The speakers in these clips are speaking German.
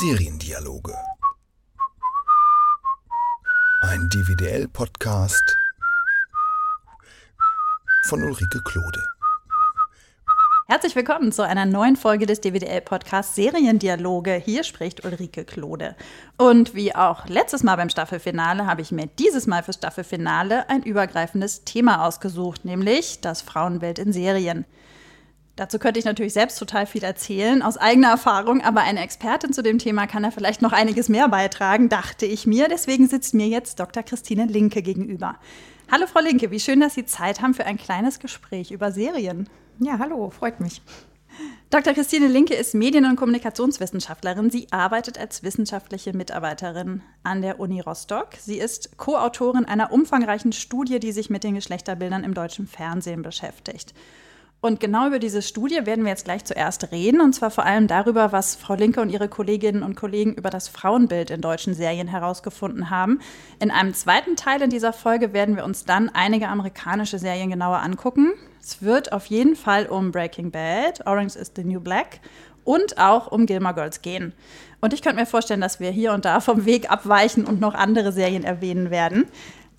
Seriendialoge. Ein DVDL-Podcast von Ulrike Klode. Herzlich willkommen zu einer neuen Folge des DWDL-Podcasts Seriendialoge. Hier spricht Ulrike Klode. Und wie auch letztes Mal beim Staffelfinale habe ich mir dieses Mal fürs Staffelfinale ein übergreifendes Thema ausgesucht, nämlich das Frauenbild in Serien. Dazu könnte ich natürlich selbst total viel erzählen, aus eigener Erfahrung, aber eine Expertin zu dem Thema kann da vielleicht noch einiges mehr beitragen, dachte ich mir. Deswegen sitzt mir jetzt Dr. Christine Linke gegenüber. Hallo Frau Linke, wie schön, dass Sie Zeit haben für ein kleines Gespräch über Serien. Ja, hallo, freut mich. Dr. Christine Linke ist Medien- und Kommunikationswissenschaftlerin. Sie arbeitet als wissenschaftliche Mitarbeiterin an der Uni Rostock. Sie ist Co-Autorin einer umfangreichen Studie, die sich mit den Geschlechterbildern im deutschen Fernsehen beschäftigt. Und genau über diese Studie werden wir jetzt gleich zuerst reden, und zwar vor allem darüber, was Frau Linke und ihre Kolleginnen und Kollegen über das Frauenbild in deutschen Serien herausgefunden haben. In einem zweiten Teil in dieser Folge werden wir uns dann einige amerikanische Serien genauer angucken. Es wird auf jeden Fall um Breaking Bad, Orange is the New Black und auch um Gilmore Girls gehen. Und ich könnte mir vorstellen, dass wir hier und da vom Weg abweichen und noch andere Serien erwähnen werden.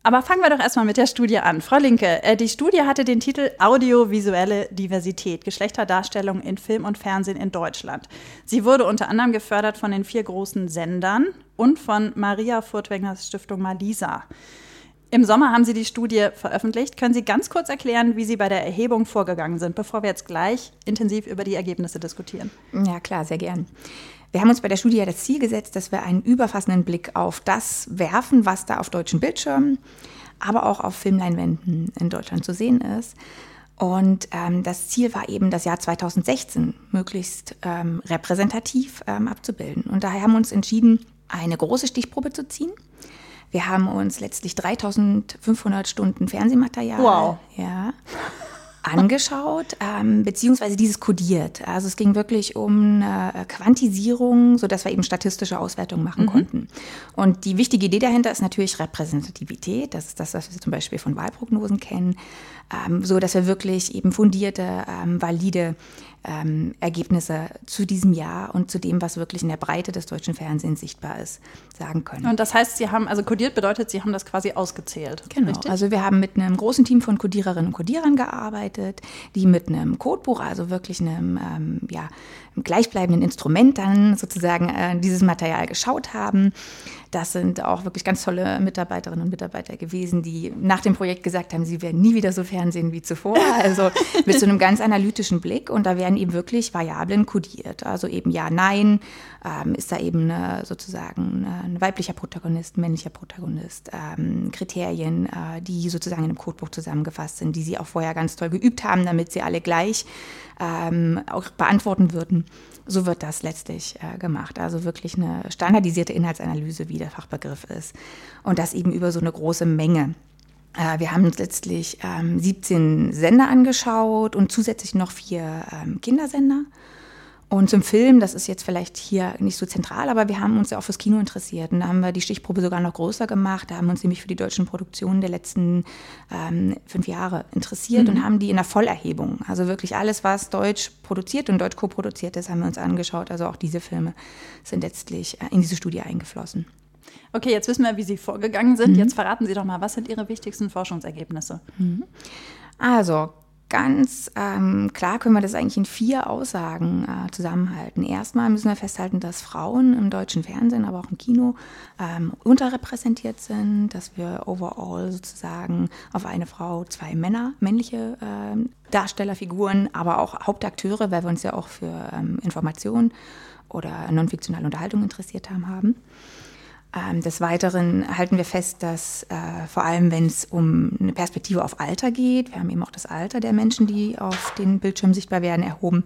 Aber fangen wir doch erstmal mit der Studie an. Frau Linke, äh, die Studie hatte den Titel Audiovisuelle Diversität, Geschlechterdarstellung in Film und Fernsehen in Deutschland. Sie wurde unter anderem gefördert von den vier großen Sendern und von Maria Furtwängers Stiftung Malisa. Im Sommer haben Sie die Studie veröffentlicht. Können Sie ganz kurz erklären, wie Sie bei der Erhebung vorgegangen sind, bevor wir jetzt gleich intensiv über die Ergebnisse diskutieren? Ja, klar, sehr gern. Wir haben uns bei der Studie ja das Ziel gesetzt, dass wir einen überfassenden Blick auf das werfen, was da auf deutschen Bildschirmen, aber auch auf Filmleinwänden in Deutschland zu sehen ist. Und ähm, das Ziel war eben, das Jahr 2016 möglichst ähm, repräsentativ ähm, abzubilden. Und daher haben wir uns entschieden, eine große Stichprobe zu ziehen. Wir haben uns letztlich 3500 Stunden Fernsehmaterial wow. ja, angeschaut, ähm, beziehungsweise dieses kodiert. Also es ging wirklich um eine Quantisierung, sodass wir eben statistische Auswertungen machen mhm. konnten. Und die wichtige Idee dahinter ist natürlich Repräsentativität. Das ist das, was wir zum Beispiel von Wahlprognosen kennen, ähm, so dass wir wirklich eben fundierte, ähm, valide ähm, Ergebnisse zu diesem Jahr und zu dem, was wirklich in der Breite des deutschen Fernsehens sichtbar ist, sagen können. Und das heißt, Sie haben, also kodiert bedeutet, Sie haben das quasi ausgezählt. Genau. Richtig? Also wir haben mit einem großen Team von Kodiererinnen und Kodierern gearbeitet, die mit einem Codebuch, also wirklich einem, ähm, ja, einem gleichbleibenden Instrument dann sozusagen äh, dieses Material geschaut haben. Das sind auch wirklich ganz tolle Mitarbeiterinnen und Mitarbeiter gewesen, die nach dem Projekt gesagt haben, sie werden nie wieder so Fernsehen wie zuvor. Also mit so einem ganz analytischen Blick. Und da werden eben wirklich Variablen kodiert. Also eben ja, nein, ähm, ist da eben eine, sozusagen ein weiblicher Protagonist, männlicher Protagonist, ähm, Kriterien, äh, die sozusagen in einem Codebook zusammengefasst sind, die sie auch vorher ganz toll geübt haben, damit sie alle gleich ähm, auch beantworten würden so wird das letztlich äh, gemacht. Also wirklich eine standardisierte Inhaltsanalyse, wie der Fachbegriff ist. Und das eben über so eine große Menge. Äh, wir haben uns letztlich ähm, 17 Sender angeschaut und zusätzlich noch vier ähm, Kindersender. Und zum Film, das ist jetzt vielleicht hier nicht so zentral, aber wir haben uns ja auch fürs Kino interessiert. Und da haben wir die Stichprobe sogar noch größer gemacht. Da haben wir uns nämlich für die deutschen Produktionen der letzten ähm, fünf Jahre interessiert mhm. und haben die in der Vollerhebung, also wirklich alles, was deutsch produziert und deutsch co-produziert ist, haben wir uns angeschaut. Also auch diese Filme sind letztlich äh, in diese Studie eingeflossen. Okay, jetzt wissen wir, wie Sie vorgegangen sind. Mhm. Jetzt verraten Sie doch mal, was sind Ihre wichtigsten Forschungsergebnisse? Mhm. Also ganz ähm, klar können wir das eigentlich in vier Aussagen äh, zusammenhalten. Erstmal müssen wir festhalten, dass Frauen im deutschen Fernsehen, aber auch im Kino ähm, unterrepräsentiert sind, dass wir overall sozusagen auf eine Frau zwei Männer, männliche äh, Darstellerfiguren, aber auch Hauptakteure, weil wir uns ja auch für ähm, Information oder non-fiktionale Unterhaltung interessiert haben, haben. Ähm, des Weiteren halten wir fest, dass äh, vor allem, wenn es um eine Perspektive auf Alter geht, wir haben eben auch das Alter der Menschen, die auf den Bildschirmen sichtbar werden, erhoben,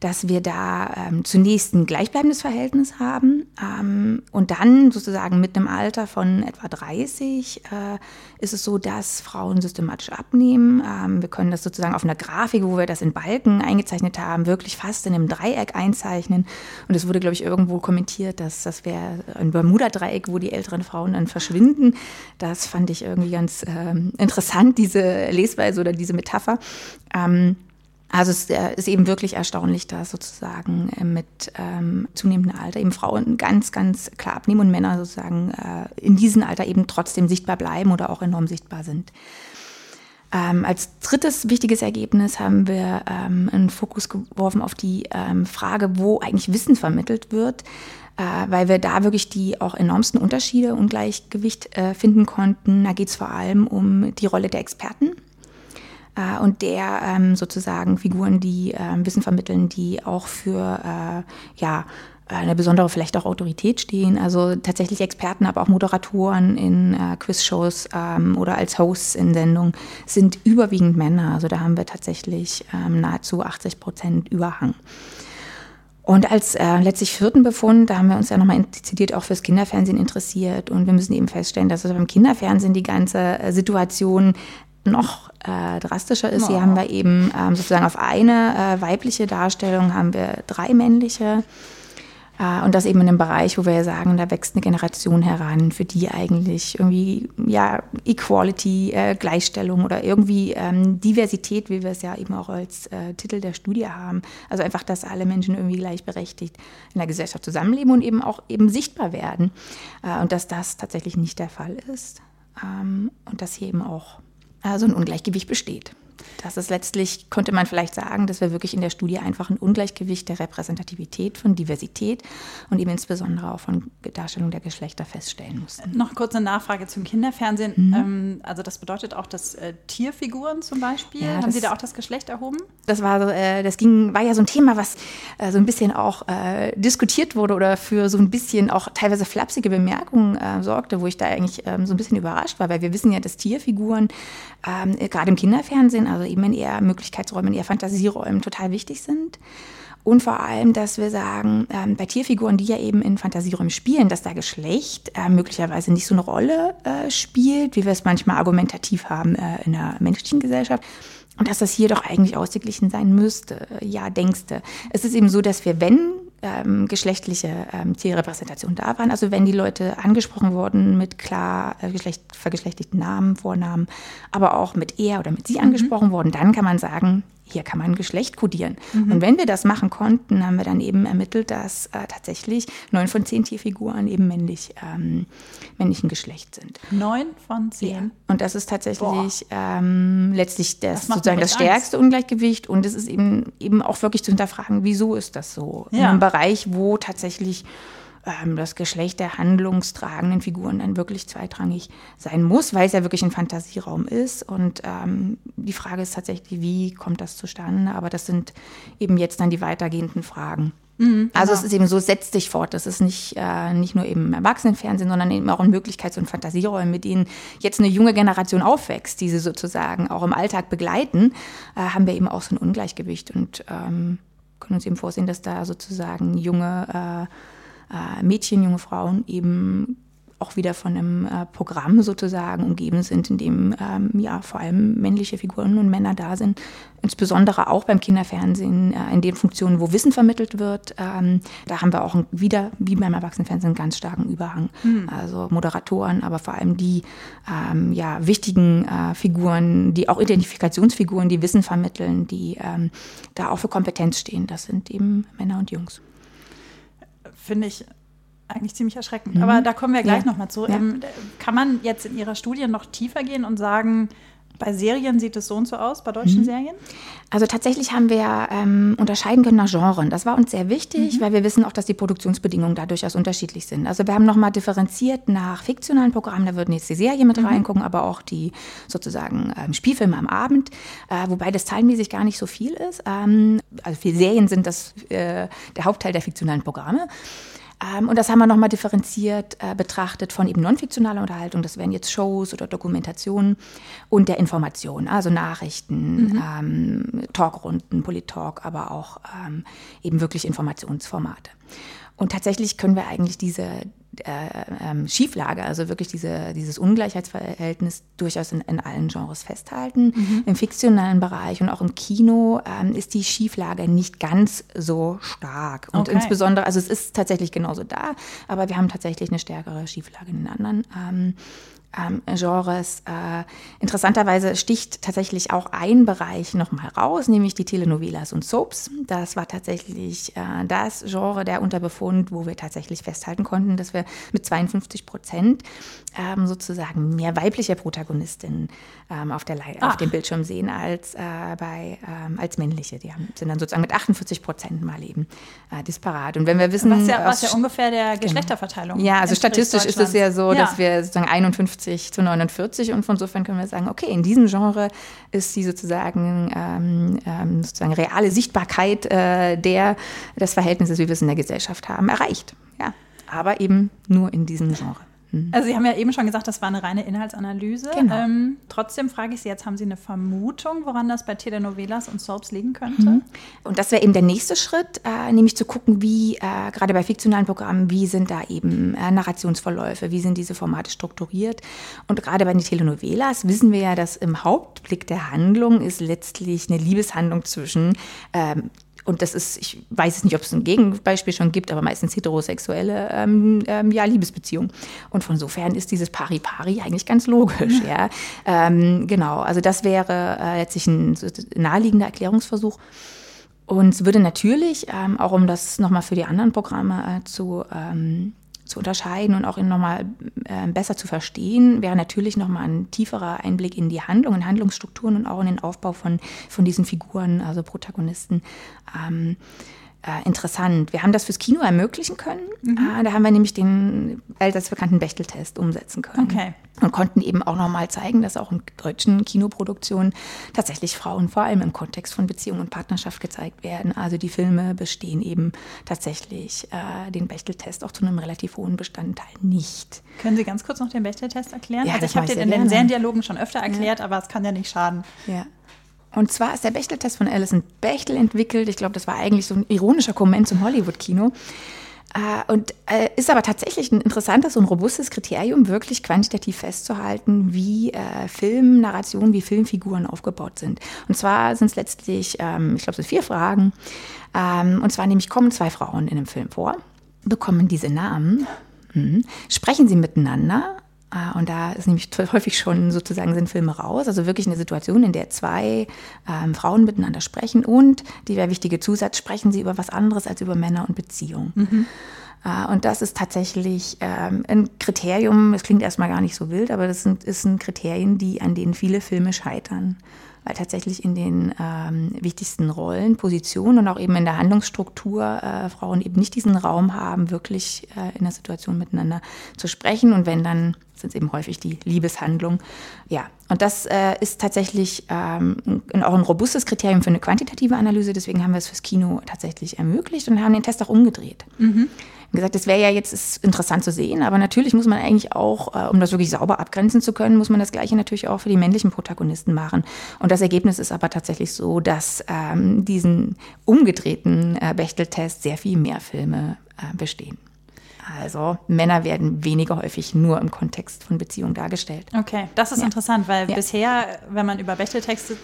dass wir da ähm, zunächst ein gleichbleibendes Verhältnis haben ähm, und dann sozusagen mit einem Alter von etwa 30 äh, ist es so, dass Frauen systematisch abnehmen. Ähm, wir können das sozusagen auf einer Grafik, wo wir das in Balken eingezeichnet haben, wirklich fast in einem Dreieck einzeichnen. Und es wurde, glaube ich, irgendwo kommentiert, dass das wäre ein Bermuda-Dreieck, wo die älteren Frauen dann verschwinden. Das fand ich irgendwie ganz ähm, interessant, diese Lesweise oder diese Metapher. Ähm, Also es äh, ist eben wirklich erstaunlich, dass sozusagen äh, mit ähm, zunehmendem Alter eben Frauen ganz, ganz klar abnehmen und Männer sozusagen äh, in diesem Alter eben trotzdem sichtbar bleiben oder auch enorm sichtbar sind. Ähm, als drittes wichtiges Ergebnis haben wir ähm, einen Fokus geworfen auf die ähm, Frage, wo eigentlich Wissen vermittelt wird, äh, weil wir da wirklich die auch enormsten Unterschiede, Ungleichgewicht äh, finden konnten. Da geht es vor allem um die Rolle der Experten äh, und der ähm, sozusagen Figuren, die äh, Wissen vermitteln, die auch für äh, ja eine besondere vielleicht auch Autorität stehen. Also tatsächlich Experten, aber auch Moderatoren in äh, Quizshows ähm, oder als Hosts in Sendungen sind überwiegend Männer. Also da haben wir tatsächlich ähm, nahezu 80 Prozent Überhang. Und als äh, letztlich vierten Befund, da haben wir uns ja nochmal dezidiert auch fürs Kinderfernsehen interessiert. Und wir müssen eben feststellen, dass es beim Kinderfernsehen die ganze äh, Situation noch äh, drastischer ist. Oh. Hier haben wir eben ähm, sozusagen auf eine äh, weibliche Darstellung haben wir drei männliche. Äh, und das eben in einem Bereich, wo wir sagen, da wächst eine Generation heran, für die eigentlich irgendwie ja Equality, äh, Gleichstellung oder irgendwie ähm, Diversität, wie wir es ja eben auch als äh, Titel der Studie haben. Also einfach, dass alle Menschen irgendwie gleichberechtigt in der Gesellschaft zusammenleben und eben auch eben sichtbar werden. Äh, und dass das tatsächlich nicht der Fall ist. Ähm, und dass hier eben auch so ein Ungleichgewicht besteht. Das ist letztlich, könnte man vielleicht sagen, dass wir wirklich in der Studie einfach ein Ungleichgewicht der Repräsentativität, von Diversität und eben insbesondere auch von Darstellung der Geschlechter feststellen mussten. Noch kurz eine Nachfrage zum Kinderfernsehen. Mhm. Ähm, also das bedeutet auch, dass äh, Tierfiguren zum Beispiel, ja, haben das, Sie da auch das Geschlecht erhoben? Das war, äh, das ging, war ja so ein Thema, was äh, so ein bisschen auch diskutiert wurde oder für so ein bisschen auch teilweise flapsige Bemerkungen sorgte, wo ich da eigentlich ähm, so ein bisschen überrascht war, weil wir wissen ja, dass Tierfiguren ähm, gerade im Kinderfernsehen also eben in eher Möglichkeitsräumen, eher Fantasieräumen total wichtig sind. Und vor allem, dass wir sagen, ähm, bei Tierfiguren, die ja eben in Fantasieräumen spielen, dass da Geschlecht äh, möglicherweise nicht so eine Rolle äh, spielt, wie wir es manchmal argumentativ haben äh, in der menschlichen Gesellschaft. Und dass das hier doch eigentlich ausgeglichen sein müsste. Ja, denkste. Es ist eben so, dass wir, wenn ähm, geschlechtliche ähm, Zielrepräsentation da waren. Also wenn die Leute angesprochen wurden mit klar äh, geschlecht, vergeschlechtigten Namen, Vornamen, aber auch mit er oder mit sie mhm. angesprochen wurden, dann kann man sagen, hier kann man Geschlecht kodieren. Mhm. Und wenn wir das machen konnten, haben wir dann eben ermittelt, dass äh, tatsächlich neun von zehn Tierfiguren eben männlich, ähm, männlichen Geschlecht sind. Neun von zehn? Ja. Und das ist tatsächlich ähm, letztlich das, das sozusagen das stärkste Angst. Ungleichgewicht. Und es ist eben, eben auch wirklich zu hinterfragen, wieso ist das so? Ja. In einem Bereich, wo tatsächlich ähm, das Geschlecht der handlungstragenden Figuren dann wirklich zweitrangig sein muss, weil es ja wirklich ein Fantasieraum ist. Und ähm, die Frage ist tatsächlich, wie kommt das zustande? Aber das sind eben jetzt dann die weitergehenden Fragen. Mhm, also es genau. ist eben so, es setzt sich fort. Das ist nicht, äh, nicht nur eben Erwachsenenfernsehen, sondern eben auch in Möglichkeits- und Fantasieräumen, mit denen jetzt eine junge Generation aufwächst, die sie sozusagen auch im Alltag begleiten, äh, haben wir eben auch so ein Ungleichgewicht und ähm, können uns eben vorsehen, dass da sozusagen junge äh, äh, Mädchen, junge Frauen eben auch wieder von einem äh, Programm sozusagen umgeben sind, in dem ähm, ja vor allem männliche Figuren und Männer da sind, insbesondere auch beim Kinderfernsehen äh, in den Funktionen, wo Wissen vermittelt wird. Ähm, da haben wir auch ein, wieder wie beim Erwachsenenfernsehen einen ganz starken Überhang. Mhm. Also Moderatoren, aber vor allem die ähm, ja wichtigen äh, Figuren, die auch Identifikationsfiguren, die Wissen vermitteln, die ähm, da auch für Kompetenz stehen. Das sind eben Männer und Jungs finde ich eigentlich ziemlich erschreckend. Mhm. Aber da kommen wir gleich ja. nochmal zu. Ja. Ähm, kann man jetzt in Ihrer Studie noch tiefer gehen und sagen, bei Serien sieht es so und so aus, bei deutschen mhm. Serien? Also tatsächlich haben wir ähm, unterscheiden können nach Genren. Das war uns sehr wichtig, mhm. weil wir wissen auch, dass die Produktionsbedingungen da durchaus unterschiedlich sind. Also wir haben nochmal differenziert nach fiktionalen Programmen, da würden jetzt die Serien mit mhm. reingucken, aber auch die sozusagen ähm, Spielfilme am Abend, äh, wobei das zahlenmäßig gar nicht so viel ist. Ähm, also für Serien sind das äh, der Hauptteil der fiktionalen Programme. Ähm, und das haben wir nochmal differenziert äh, betrachtet von eben non-fiktionaler Unterhaltung, das wären jetzt Shows oder Dokumentationen und der Information, also Nachrichten, mhm. ähm, Talkrunden, Polit-Talk, aber auch ähm, eben wirklich Informationsformate. Und tatsächlich können wir eigentlich diese äh, ähm, Schieflage, also wirklich diese, dieses Ungleichheitsverhältnis durchaus in, in allen Genres festhalten. Mhm. Im fiktionalen Bereich und auch im Kino ähm, ist die Schieflage nicht ganz so stark. Und okay. insbesondere, also es ist tatsächlich genauso da, aber wir haben tatsächlich eine stärkere Schieflage in den anderen. Ähm, ähm, Genres. Äh, interessanterweise sticht tatsächlich auch ein Bereich nochmal raus, nämlich die Telenovelas und Soaps. Das war tatsächlich äh, das Genre der Unterbefund, wo wir tatsächlich festhalten konnten, dass wir mit 52 Prozent ähm, sozusagen mehr weibliche Protagonistinnen ähm, auf, der auf dem Bildschirm sehen als, äh, bei, ähm, als männliche. Die haben, sind dann sozusagen mit 48 Prozent mal eben äh, disparat. Und wenn wir wissen... Was ja, was ja ungefähr der genau. Geschlechterverteilung. Ja, also statistisch ist es ja so, ja. dass wir sozusagen 51 zu 49 und von insofern können wir sagen, okay, in diesem Genre ist die sozusagen, ähm, ähm, sozusagen reale Sichtbarkeit äh, der, des Verhältnisses, wie wir es in der Gesellschaft haben, erreicht. Ja, aber eben nur in diesem Genre. Mhm. Also Sie haben ja eben schon gesagt, das war eine reine Inhaltsanalyse. Genau. Ähm, trotzdem frage ich Sie jetzt, haben Sie eine Vermutung, woran das bei Telenovelas und Soaps liegen könnte? Mhm. Und das wäre eben der nächste Schritt, äh, nämlich zu gucken, wie äh, gerade bei fiktionalen Programmen, wie sind da eben äh, Narrationsverläufe, wie sind diese Formate strukturiert. Und gerade bei den Telenovelas wissen wir ja, dass im Hauptblick der Handlung ist letztlich eine Liebeshandlung zwischen ähm, und das ist, ich weiß nicht, ob es ein Gegenbeispiel schon gibt, aber meistens heterosexuelle ähm, ähm, ja, Liebesbeziehungen. Und von sofern ist dieses Pari-Pari eigentlich ganz logisch. ja. Ähm, genau, also das wäre äh, letztlich ein naheliegender Erklärungsversuch. Und es würde natürlich, ähm, auch um das nochmal für die anderen Programme äh, zu ähm, zu unterscheiden und auch nochmal äh, besser zu verstehen, wäre natürlich nochmal ein tieferer Einblick in die Handlung, in Handlungsstrukturen und auch in den Aufbau von, von diesen Figuren, also Protagonisten. Ähm, äh, interessant. Wir haben das fürs Kino ermöglichen können. Mhm. Äh, da haben wir nämlich den allseits bekannten Bechteltest umsetzen können. Okay. Und konnten eben auch nochmal zeigen, dass auch in deutschen Kinoproduktionen tatsächlich Frauen vor allem im Kontext von Beziehung und Partnerschaft gezeigt werden. Also die Filme bestehen eben tatsächlich äh, den Bechteltest auch zu einem relativ hohen Bestandteil nicht. Können Sie ganz kurz noch den Bechteltest erklären? Ja, also ich habe den in den Seriendialogen schon öfter erklärt, ja. aber es kann ja nicht schaden. Ja. Und zwar ist der Bechtel-Test von Alison Bechtel entwickelt. Ich glaube, das war eigentlich so ein ironischer Komment zum Hollywood-Kino. Äh, und äh, ist aber tatsächlich ein interessantes und robustes Kriterium, wirklich quantitativ festzuhalten, wie äh, Filmnarrationen, wie Filmfiguren aufgebaut sind. Und zwar sind es letztlich, ähm, ich glaube, es sind vier Fragen. Ähm, und zwar nämlich kommen zwei Frauen in einem Film vor, bekommen diese Namen, hm, sprechen sie miteinander und da ist nämlich häufig schon sozusagen sind Filme raus, also wirklich eine Situation, in der zwei ähm, Frauen miteinander sprechen und, die wäre wichtige Zusatz, sprechen sie über was anderes als über Männer und Beziehungen. Mhm. Äh, und das ist tatsächlich ähm, ein Kriterium, das klingt erstmal gar nicht so wild, aber das sind, ist ein Kriterien, die, an denen viele Filme scheitern weil tatsächlich in den ähm, wichtigsten Rollen, Positionen und auch eben in der Handlungsstruktur äh, Frauen eben nicht diesen Raum haben, wirklich äh, in der Situation miteinander zu sprechen. Und wenn dann sind es eben häufig die Liebeshandlung. Ja, und das äh, ist tatsächlich ähm, auch ein robustes Kriterium für eine quantitative Analyse. Deswegen haben wir es fürs Kino tatsächlich ermöglicht und haben den Test auch umgedreht. Mhm gesagt, das wäre ja jetzt interessant zu sehen, aber natürlich muss man eigentlich auch, äh, um das wirklich sauber abgrenzen zu können, muss man das Gleiche natürlich auch für die männlichen Protagonisten machen. Und das Ergebnis ist aber tatsächlich so, dass ähm, diesen umgedrehten äh, Bechteltest sehr viel mehr Filme äh, bestehen. Also Männer werden weniger häufig nur im Kontext von Beziehungen dargestellt. Okay, das ist ja. interessant, weil ja. bisher, wenn man über Bechteltest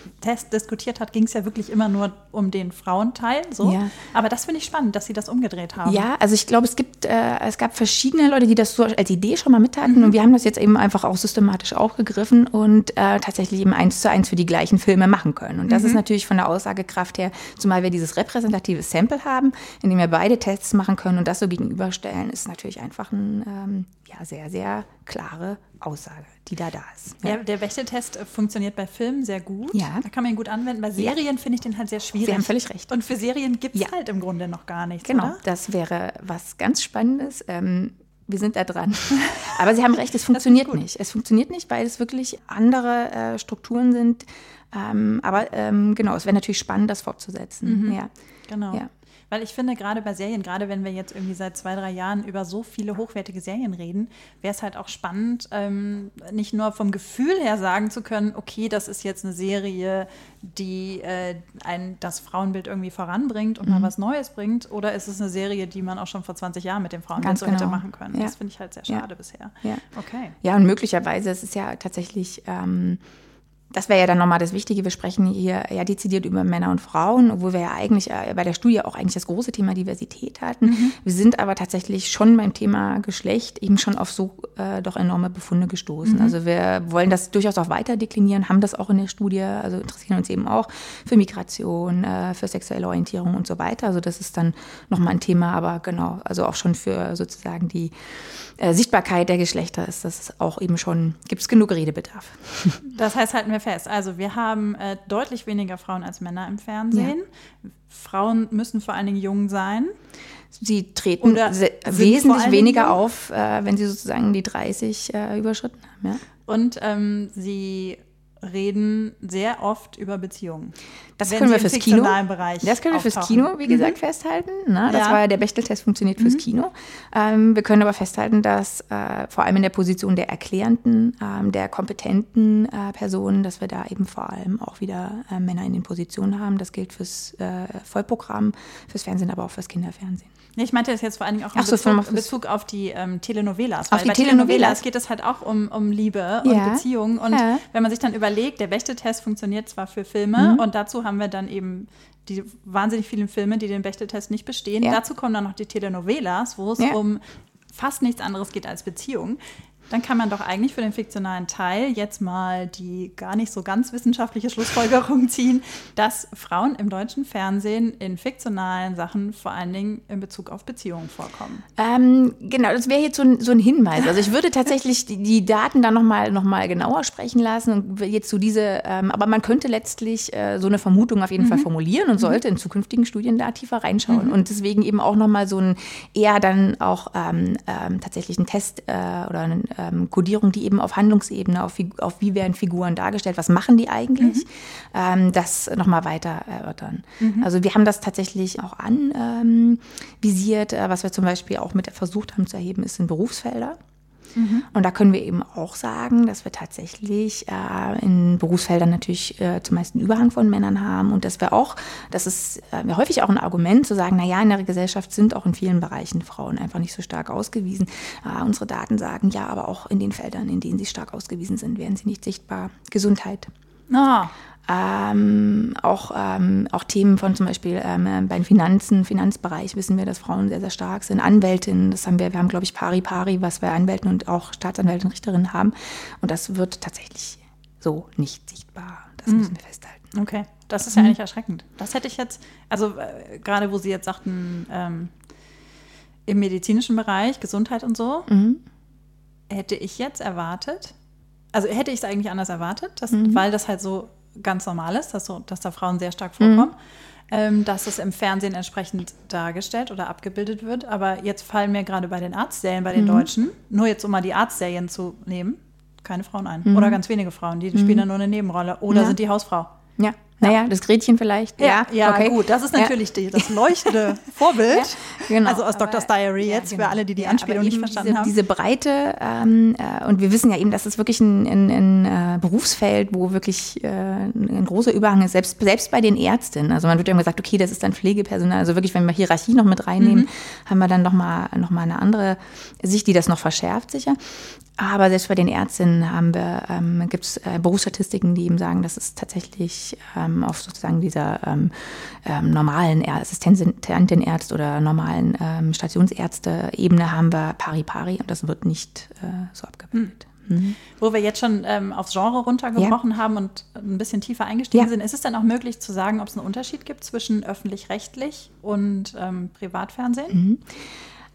diskutiert hat, ging es ja wirklich immer nur um den Frauenteil. So. Ja. Aber das finde ich spannend, dass Sie das umgedreht haben. Ja, also ich glaube, es gibt, äh, es gab verschiedene Leute, die das so als Idee schon mal mit hatten mhm. und wir haben das jetzt eben einfach auch systematisch aufgegriffen und äh, tatsächlich eben eins zu eins für die gleichen Filme machen können. Und das mhm. ist natürlich von der Aussagekraft her, zumal wir dieses repräsentative Sample haben, in dem wir beide Tests machen können und das so gegenüberstellen, ist natürlich einfach eine ähm, ja, sehr, sehr klare Aussage, die da da ist. Ja, ja der Wächtetest äh, funktioniert bei Filmen sehr gut. Ja. Da kann man ihn gut anwenden. Bei Serien ja. finde ich den halt sehr schwierig. Sie haben völlig recht. Und für Serien gibt es ja. halt im Grunde noch gar nichts. Genau, oder? das wäre was ganz Spannendes. Ähm, wir sind da dran. Aber Sie haben recht, es funktioniert nicht. Es funktioniert nicht, weil es wirklich andere äh, Strukturen sind. Ähm, aber ähm, genau, es wäre natürlich spannend, das fortzusetzen. Mhm. Ja. Genau. Ja. Weil ich finde, gerade bei Serien, gerade wenn wir jetzt irgendwie seit zwei, drei Jahren über so viele hochwertige Serien reden, wäre es halt auch spannend, ähm, nicht nur vom Gefühl her sagen zu können, okay, das ist jetzt eine Serie, die äh, ein, das Frauenbild irgendwie voranbringt und mhm. mal was Neues bringt, oder ist es eine Serie, die man auch schon vor 20 Jahren mit dem Frauenbild Ganz so genau. hätte machen können? Ja. Das finde ich halt sehr schade ja. bisher. Ja. Okay. Ja, und möglicherweise ist es ja tatsächlich. Ähm, das wäre ja dann nochmal das Wichtige. Wir sprechen hier ja dezidiert über Männer und Frauen, obwohl wir ja eigentlich äh, bei der Studie auch eigentlich das große Thema Diversität hatten. Mhm. Wir sind aber tatsächlich schon beim Thema Geschlecht eben schon auf so äh, doch enorme Befunde gestoßen. Mhm. Also wir wollen das durchaus auch weiter deklinieren, haben das auch in der Studie, also interessieren uns eben auch für Migration, äh, für sexuelle Orientierung und so weiter. Also das ist dann nochmal ein Thema, aber genau, also auch schon für sozusagen die äh, Sichtbarkeit der Geschlechter ist das auch eben schon, gibt es genug Redebedarf. Das heißt, halten wir fest, also wir haben äh, deutlich weniger Frauen als Männer im Fernsehen. Ja. Frauen müssen vor allen Dingen jung sein. Sie treten wesentlich weniger auf, äh, wenn sie sozusagen die 30 äh, überschritten haben. Ja? Und ähm, sie reden sehr oft über Beziehungen. Das können wir fürs Kino. das können wir fürs Kino, wie gesagt, mhm. festhalten. Ne? Das ja. war ja der Bechteltest funktioniert fürs mhm. Kino. Ähm, wir können aber festhalten, dass äh, vor allem in der Position der erklärenden, ähm, der kompetenten äh, Personen, dass wir da eben vor allem auch wieder äh, Männer in den Positionen haben. Das gilt fürs äh, Vollprogramm, fürs Fernsehen, aber auch fürs Kinderfernsehen. Nee, ich meinte das jetzt vor allen Dingen auch in so, Bezug, Bezug, auf die ähm, Telenovelas. Auf die bei Telenovelas. Telenovelas geht es halt auch um, um Liebe und ja. Beziehungen. Und ja. wenn man sich dann überlegt, der Bechteltest funktioniert zwar für Filme mhm. und dazu haben wir dann eben die wahnsinnig vielen Filme, die den Bechteltest nicht bestehen. Ja. Dazu kommen dann noch die Telenovelas, wo es um fast nichts anderes geht als Beziehungen. Dann kann man doch eigentlich für den fiktionalen Teil jetzt mal die gar nicht so ganz wissenschaftliche Schlussfolgerung ziehen, dass Frauen im deutschen Fernsehen in fiktionalen Sachen vor allen Dingen in Bezug auf Beziehungen vorkommen. Ähm, genau, das wäre jetzt so ein, so ein, Hinweis. Also ich würde tatsächlich die, die Daten dann nochmal noch mal genauer sprechen lassen und jetzt so diese, ähm, aber man könnte letztlich äh, so eine Vermutung auf jeden mhm. Fall formulieren und mhm. sollte in zukünftigen Studien da tiefer reinschauen mhm. und deswegen eben auch nochmal so ein eher dann auch ähm, ähm tatsächlich ein Test äh, oder ein ähm, Kodierung, die eben auf Handlungsebene, auf, auf wie werden Figuren dargestellt, was machen die eigentlich, mhm. ähm, das nochmal weiter erörtern. Mhm. Also wir haben das tatsächlich auch anvisiert. Ähm, äh, was wir zum Beispiel auch mit versucht haben zu erheben, ist in Berufsfelder. Mhm. Und da können wir eben auch sagen, dass wir tatsächlich äh, in Berufsfeldern natürlich äh, zum meisten Überhang von Männern haben und dass wir auch, das ist äh, häufig auch ein Argument zu sagen, na ja, in der Gesellschaft sind auch in vielen Bereichen Frauen einfach nicht so stark ausgewiesen. Äh, unsere Daten sagen ja, aber auch in den Feldern, in denen sie stark ausgewiesen sind, werden sie nicht sichtbar. Gesundheit. Ah. Ähm, auch, ähm, auch Themen von zum Beispiel ähm, bei den Finanzen, Finanzbereich wissen wir, dass Frauen sehr, sehr stark sind. Anwältinnen, das haben wir, wir haben, glaube ich, pari pari, was wir Anwälten und auch Staatsanwältinnen und Richterinnen haben. Und das wird tatsächlich so nicht sichtbar. Das mhm. müssen wir festhalten. Okay, das ist ja mhm. eigentlich erschreckend. Das hätte ich jetzt, also äh, gerade wo Sie jetzt sagten, ähm, im medizinischen Bereich, Gesundheit und so, mhm. hätte ich jetzt erwartet, also hätte ich es eigentlich anders erwartet, dass, mhm. weil das halt so ganz normal ist, dass, so, dass da Frauen sehr stark vorkommen. Mhm. Ähm, dass es im Fernsehen entsprechend dargestellt oder abgebildet wird. Aber jetzt fallen mir gerade bei den Arztserien, bei den mhm. Deutschen, nur jetzt um mal die Arztserien zu nehmen, keine Frauen ein. Mhm. Oder ganz wenige Frauen, die spielen mhm. dann nur eine Nebenrolle. Oder ja. sind die Hausfrau. Ja. Naja, das Gretchen vielleicht. Ja, ja, okay. gut. Das ist natürlich die, das leuchtende Vorbild. Genau. Also aus Doctor's Diary jetzt genau. für alle, die die Anspielung nicht verstanden diese, haben. Diese Breite ähm, äh, und wir wissen ja eben, dass es wirklich ein, ein, ein äh, Berufsfeld, wo wirklich äh, ein großer Überhang ist, selbst, selbst bei den Ärztinnen. Also man wird ja immer gesagt, okay, das ist dann Pflegepersonal. Also wirklich, wenn wir Hierarchie noch mit reinnehmen, mhm. haben wir dann nochmal noch mal eine andere Sicht, die das noch verschärft sicher. Aber selbst bei den Ärztinnen haben wir, ähm, gibt es äh, Berufsstatistiken, die eben sagen, dass es tatsächlich ähm, auf sozusagen dieser ähm, ähm, normalen Assistentin-Ärzt oder normalen ähm, Stationsärzte-Ebene haben wir Pari-Pari und das wird nicht äh, so abgebildet. Mhm. Mhm. Wo wir jetzt schon ähm, aufs Genre runtergebrochen ja. haben und ein bisschen tiefer eingestiegen ja. sind, ist es dann auch möglich zu sagen, ob es einen Unterschied gibt zwischen öffentlich-rechtlich und ähm, Privatfernsehen? Mhm.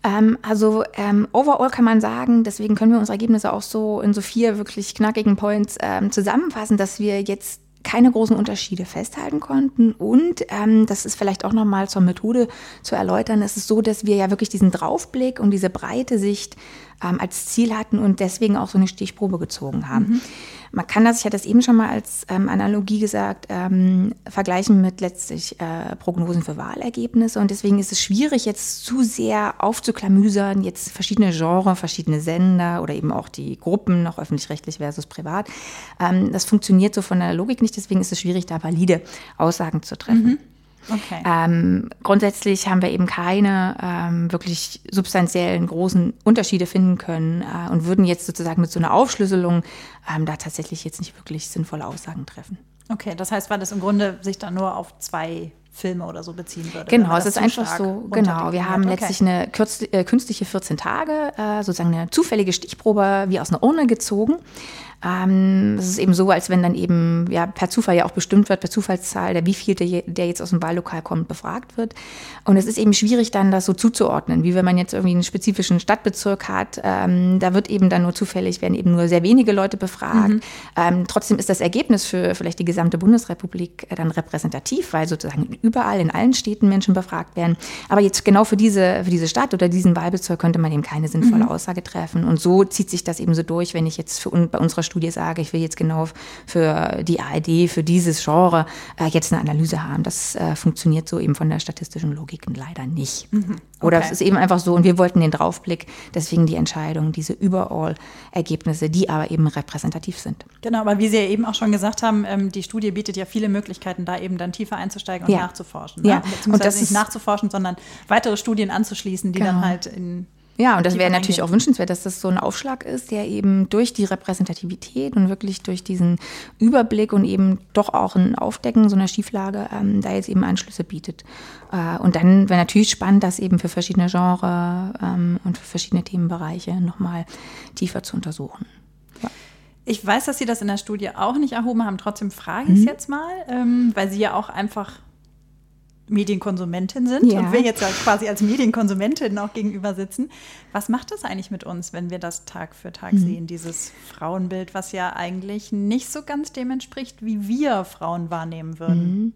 Ähm, also ähm, overall kann man sagen, deswegen können wir unsere Ergebnisse auch so in so vier wirklich knackigen Points ähm, zusammenfassen, dass wir jetzt keine großen Unterschiede festhalten konnten. Und ähm, das ist vielleicht auch nochmal zur Methode zu erläutern. Es ist so, dass wir ja wirklich diesen Draufblick und diese breite Sicht ähm, als Ziel hatten und deswegen auch so eine Stichprobe gezogen haben. Mhm. Man kann das, ich hatte das eben schon mal als ähm, Analogie gesagt, ähm, vergleichen mit letztlich äh, Prognosen für Wahlergebnisse. Und deswegen ist es schwierig, jetzt zu sehr aufzuklamüsern, jetzt verschiedene Genres, verschiedene Sender oder eben auch die Gruppen, noch öffentlich-rechtlich versus privat. Ähm, das funktioniert so von der Logik nicht, deswegen ist es schwierig, da valide Aussagen zu treffen. Mhm. Okay. Ähm, grundsätzlich haben wir eben keine ähm, wirklich substanziellen großen Unterschiede finden können äh, und würden jetzt sozusagen mit so einer Aufschlüsselung ähm, da tatsächlich jetzt nicht wirklich sinnvolle Aussagen treffen. Okay, das heißt, weil das im Grunde sich dann nur auf zwei Filme oder so beziehen würde. Genau, es ist einfach so, genau. Wir haben okay. letztlich eine äh, künstliche 14 Tage, äh, sozusagen eine zufällige Stichprobe wie aus einer Urne gezogen. Ähm, es ist eben so, als wenn dann eben ja per Zufall ja auch bestimmt wird, per Zufallszahl, der wievielte der jetzt aus dem Wahllokal kommt, befragt wird. Und es ist eben schwierig dann das so zuzuordnen, wie wenn man jetzt irgendwie einen spezifischen Stadtbezirk hat. Ähm, da wird eben dann nur zufällig, werden eben nur sehr wenige Leute befragt. Mhm. Ähm, trotzdem ist das Ergebnis für vielleicht die gesamte Bundesrepublik äh, dann repräsentativ, weil sozusagen überall in allen Städten Menschen befragt werden. Aber jetzt genau für diese, für diese Stadt oder diesen Wahlbezirk könnte man eben keine sinnvolle mhm. Aussage treffen. Und so zieht sich das eben so durch, wenn ich jetzt für, bei unserer Studie sage, ich will jetzt genau für die ARD, für dieses Genre äh, jetzt eine Analyse haben. Das äh, funktioniert so eben von der statistischen Logik leider nicht. Mhm. Okay. Oder es ist eben einfach so und wir wollten den Draufblick, deswegen die Entscheidung, diese Überall-Ergebnisse, die aber eben repräsentativ sind. Genau, aber wie Sie ja eben auch schon gesagt haben, ähm, die Studie bietet ja viele Möglichkeiten, da eben dann tiefer einzusteigen und ja. nachzuforschen. Ne? Ja, und das nicht nachzuforschen, sondern weitere Studien anzuschließen, die genau. dann halt in ja, und das wäre natürlich auch wünschenswert, dass das so ein Aufschlag ist, der eben durch die Repräsentativität und wirklich durch diesen Überblick und eben doch auch ein Aufdecken so einer Schieflage ähm, da jetzt eben Anschlüsse bietet. Äh, und dann wäre natürlich spannend, das eben für verschiedene Genres ähm, und für verschiedene Themenbereiche nochmal tiefer zu untersuchen. Ja. Ich weiß, dass Sie das in der Studie auch nicht erhoben haben. Trotzdem frage ich es mhm. jetzt mal, ähm, weil Sie ja auch einfach Medienkonsumentin sind ja. und wir jetzt ja quasi als Medienkonsumentin auch gegenüber sitzen. Was macht das eigentlich mit uns, wenn wir das Tag für Tag mhm. sehen, dieses Frauenbild, was ja eigentlich nicht so ganz dem entspricht, wie wir Frauen wahrnehmen würden? Mhm.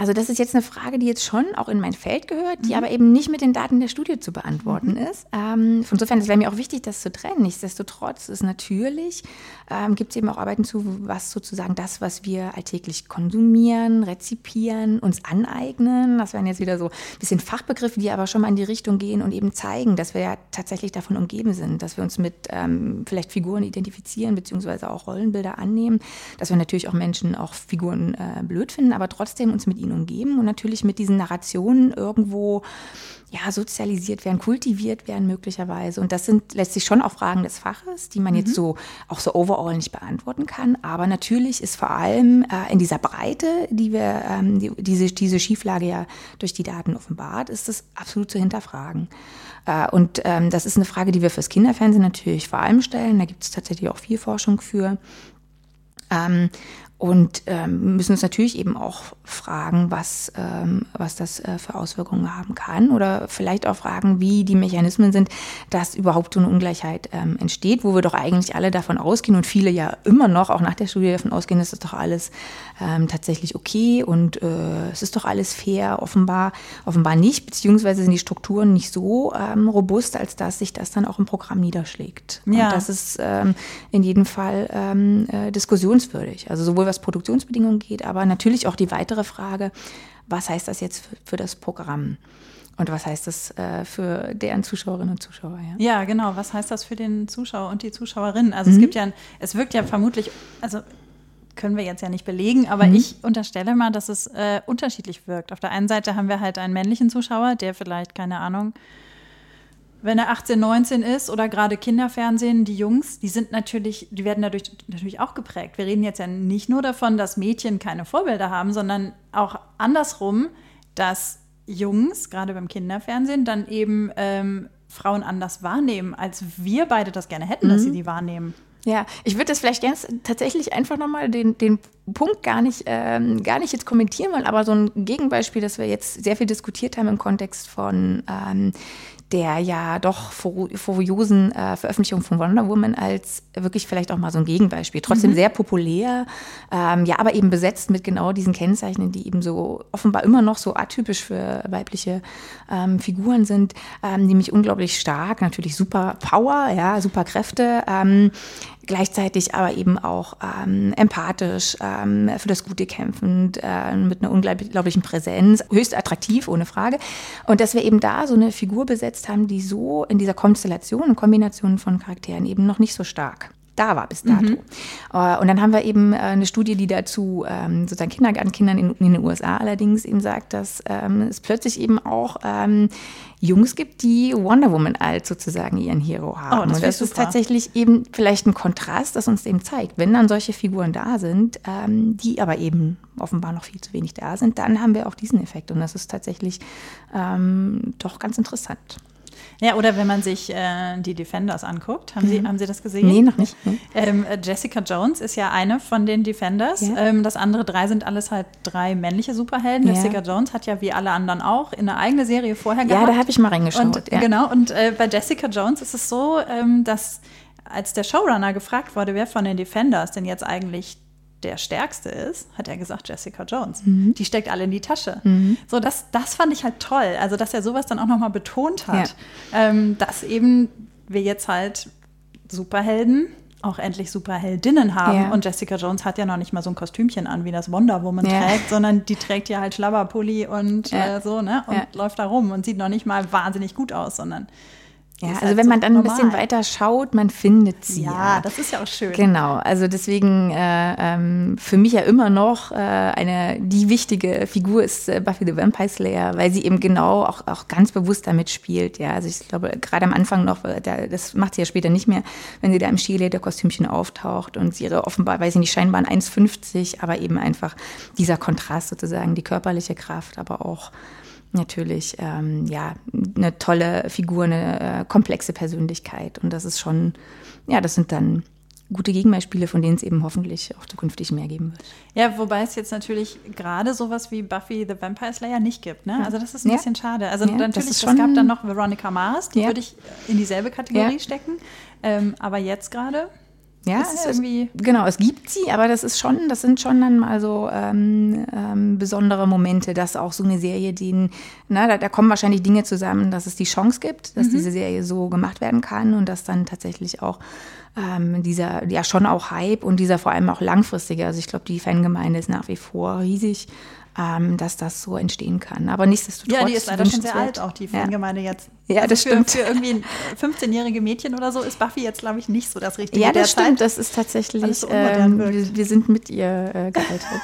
Also das ist jetzt eine Frage, die jetzt schon auch in mein Feld gehört, die mhm. aber eben nicht mit den Daten der Studie zu beantworten mhm. ist. Ähm, insofern wäre mir auch wichtig, das zu trennen. Nichtsdestotrotz ist natürlich, ähm, gibt es eben auch Arbeiten zu, was sozusagen das, was wir alltäglich konsumieren, rezipieren, uns aneignen. Das wären jetzt wieder so ein bisschen Fachbegriffe, die aber schon mal in die Richtung gehen und eben zeigen, dass wir ja tatsächlich davon umgeben sind, dass wir uns mit ähm, vielleicht Figuren identifizieren, beziehungsweise auch Rollenbilder annehmen, dass wir natürlich auch Menschen, auch Figuren äh, blöd finden, aber trotzdem uns mit ihnen ihn umgeben und natürlich mit diesen Narrationen irgendwo ja, sozialisiert werden, kultiviert werden möglicherweise. Und das sind letztlich schon auch Fragen des Faches, die man mhm. jetzt so auch so overall nicht beantworten kann. Aber natürlich ist vor allem äh, in dieser Breite, die wir, ähm, die, diese, diese Schieflage ja durch die Daten offenbart, ist das absolut zu hinterfragen. Äh, und ähm, das ist eine Frage, die wir fürs Kinderfernsehen natürlich vor allem stellen. Da gibt es tatsächlich auch viel Forschung für. Ähm, und ähm, müssen uns natürlich eben auch fragen, was, ähm, was das äh, für Auswirkungen haben kann. Oder vielleicht auch fragen, wie die Mechanismen sind, dass überhaupt so eine Ungleichheit ähm, entsteht, wo wir doch eigentlich alle davon ausgehen und viele ja immer noch, auch nach der Studie davon ausgehen, dass das doch alles ähm, tatsächlich okay und äh, es ist doch alles fair, offenbar, offenbar nicht, beziehungsweise sind die Strukturen nicht so ähm, robust, als dass sich das dann auch im Programm niederschlägt. Ja. Und das ist ähm, in jedem Fall ähm, äh, diskussionswürdig. Also sowohl was Produktionsbedingungen geht, aber natürlich auch die weitere Frage, was heißt das jetzt für, für das Programm? Und was heißt das äh, für deren Zuschauerinnen und Zuschauer? Ja? ja, genau. Was heißt das für den Zuschauer und die Zuschauerinnen? Also mhm. es gibt ja, es wirkt ja vermutlich, also können wir jetzt ja nicht belegen, aber mhm. ich unterstelle mal, dass es äh, unterschiedlich wirkt. Auf der einen Seite haben wir halt einen männlichen Zuschauer, der vielleicht, keine Ahnung, wenn er 18, 19 ist oder gerade Kinderfernsehen, die Jungs, die sind natürlich, die werden dadurch natürlich auch geprägt. Wir reden jetzt ja nicht nur davon, dass Mädchen keine Vorbilder haben, sondern auch andersrum, dass Jungs, gerade beim Kinderfernsehen, dann eben ähm, Frauen anders wahrnehmen, als wir beide das gerne hätten, mhm. dass sie die wahrnehmen. Ja, ich würde das vielleicht ganz tatsächlich einfach nochmal den, den Punkt gar nicht, ähm, gar nicht jetzt kommentieren wollen, aber so ein Gegenbeispiel, das wir jetzt sehr viel diskutiert haben im Kontext von ähm, der ja doch furiosen äh, Veröffentlichung von Wonder Woman als wirklich vielleicht auch mal so ein Gegenbeispiel. Trotzdem mhm. sehr populär, ähm, ja, aber eben besetzt mit genau diesen Kennzeichen, die eben so offenbar immer noch so atypisch für weibliche ähm, Figuren sind, ähm, nämlich unglaublich stark, natürlich super Power, ja, super Kräfte, ähm, gleichzeitig aber eben auch ähm, empathisch, ähm, für das Gute kämpfend, äh, mit einer unglaublichen Präsenz, höchst attraktiv, ohne Frage. Und dass wir eben da so eine Figur besetzt haben, die so in dieser Konstellation und Kombination von Charakteren eben noch nicht so stark da war bis dato. Mhm. und dann haben wir eben eine Studie, die dazu ähm, sozusagen Kindergartenkindern in, in, den USA allerdings eben sagt, dass ähm, es plötzlich eben auch ähm, Jungs gibt, die Wonder Woman als sozusagen ihren Hero haben. Oh, das und das ist tatsächlich eben vielleicht ein Kontrast, das uns eben zeigt, wenn dann solche Figuren da sind, ähm, die aber eben offenbar noch viel zu wenig da sind, dann haben wir auch diesen Effekt. Und das ist tatsächlich ähm, doch ganz interessant. Ja, oder wenn man sich äh, die Defenders anguckt, haben, mhm. Sie, haben Sie das gesehen? Nee, noch nicht. Ähm, Jessica Jones ist ja eine von den Defenders. Ja. Ähm, das andere drei sind alles halt drei männliche Superhelden. Ja. Jessica Jones hat ja wie alle anderen auch eine eigene Serie vorher gehabt. Ja, da habe ich mal reingeschaut. Und, ja. Genau, und äh, bei Jessica Jones ist es so, ähm, dass als der Showrunner gefragt wurde, wer von den Defenders denn jetzt eigentlich der Stärkste ist, hat er gesagt, Jessica Jones. Mhm. Die steckt alle in die Tasche. Mhm. So, das, das fand ich halt toll. Also, dass er sowas dann auch nochmal betont hat, ja. ähm, dass eben wir jetzt halt Superhelden auch endlich Superheldinnen haben. Ja. Und Jessica Jones hat ja noch nicht mal so ein Kostümchen an, wie das Wonder Woman ja. trägt, sondern die trägt ja halt Schlabberpulli und äh, so, ne? Und läuft da rum und sieht noch nicht mal wahnsinnig gut aus, sondern ja, also halt wenn man dann normal. ein bisschen weiter schaut, man findet sie. Ja, ja, das ist ja auch schön. Genau, also deswegen äh, ähm, für mich ja immer noch äh, eine die wichtige Figur ist äh, Buffy the Vampire Slayer, weil sie eben genau auch, auch ganz bewusst damit spielt. Ja, also ich glaube gerade am Anfang noch, da, das macht sie ja später nicht mehr, wenn sie da im Skileder-Kostümchen auftaucht und sie ihre offenbar, weiß ich nicht, scheinbar 1,50, aber eben einfach dieser Kontrast sozusagen, die körperliche Kraft, aber auch natürlich ähm, ja eine tolle Figur, eine äh, komplexe Persönlichkeit. Und das ist schon, ja, das sind dann gute Gegenbeispiele, von denen es eben hoffentlich auch zukünftig mehr geben wird. Ja, wobei es jetzt natürlich gerade sowas wie Buffy the Vampire Slayer nicht gibt. Ne? Also das ist ein ja. bisschen schade. Also ja, natürlich, es gab dann noch Veronica Mars, die würde ich in dieselbe Kategorie stecken. Ähm, aber jetzt gerade ja, es ist irgendwie genau, es gibt sie, aber das ist schon, das sind schon dann mal so ähm, ähm, besondere Momente, dass auch so eine Serie, die, na, da, da, kommen wahrscheinlich Dinge zusammen, dass es die Chance gibt, dass mhm. diese Serie so gemacht werden kann und dass dann tatsächlich auch ähm, dieser, ja schon auch Hype und dieser vor allem auch langfristige, also ich glaube, die Fangemeinde ist nach wie vor riesig ähm, dass das so entstehen kann. Aber nichtsdestotrotz. Ja, die ist leider schon sehr alt, auch die Fangemeinde ja. jetzt. Ja, das also für, stimmt. Für irgendwie 15-jährige Mädchen oder so ist Buffy jetzt, glaube ich, nicht so das Richtige. Ja, das stimmt. Das ist tatsächlich. So ähm, wir, wir, sind mit ihr äh, gealtert.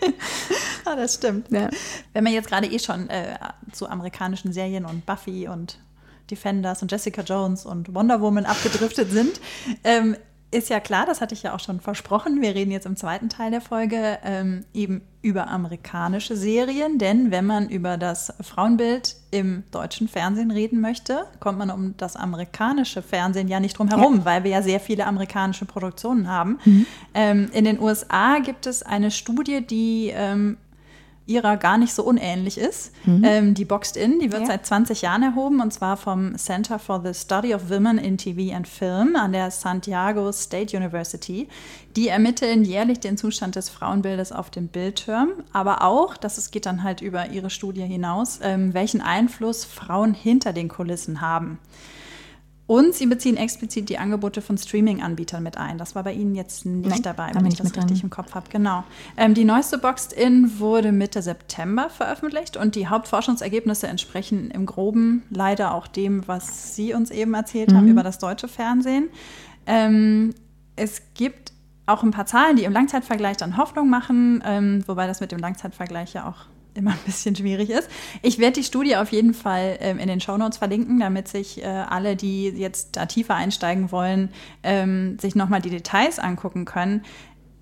ah, das stimmt. Ja. Wenn man jetzt gerade eh schon äh, zu amerikanischen Serien und Buffy und Defenders und Jessica Jones und Wonder Woman abgedriftet sind, ähm, ist ja klar, das hatte ich ja auch schon versprochen. Wir reden jetzt im zweiten Teil der Folge ähm, eben über amerikanische Serien, denn wenn man über das Frauenbild im deutschen Fernsehen reden möchte, kommt man um das amerikanische Fernsehen ja nicht drum herum, ja. weil wir ja sehr viele amerikanische Produktionen haben. Mhm. Ähm, in den USA gibt es eine Studie, die ähm, ihrer gar nicht so unähnlich ist. Mhm. Ähm, die Boxed In, die wird ja. seit 20 Jahren erhoben und zwar vom Center for the Study of Women in TV and Film an der Santiago State University. Die ermitteln jährlich den Zustand des Frauenbildes auf dem Bildschirm, aber auch, das es geht dann halt über ihre Studie hinaus, ähm, welchen Einfluss Frauen hinter den Kulissen haben. Und sie beziehen explizit die Angebote von Streaming-Anbietern mit ein. Das war bei Ihnen jetzt nicht Nein, dabei, wenn ich das richtig dran. im Kopf habe. Genau. Ähm, die neueste Boxed-In wurde Mitte September veröffentlicht und die Hauptforschungsergebnisse entsprechen im Groben leider auch dem, was Sie uns eben erzählt mhm. haben über das deutsche Fernsehen. Ähm, es gibt auch ein paar Zahlen, die im Langzeitvergleich dann Hoffnung machen, ähm, wobei das mit dem Langzeitvergleich ja auch immer ein bisschen schwierig ist. Ich werde die Studie auf jeden Fall ähm, in den Shownotes verlinken, damit sich äh, alle, die jetzt da tiefer einsteigen wollen, ähm, sich nochmal die Details angucken können.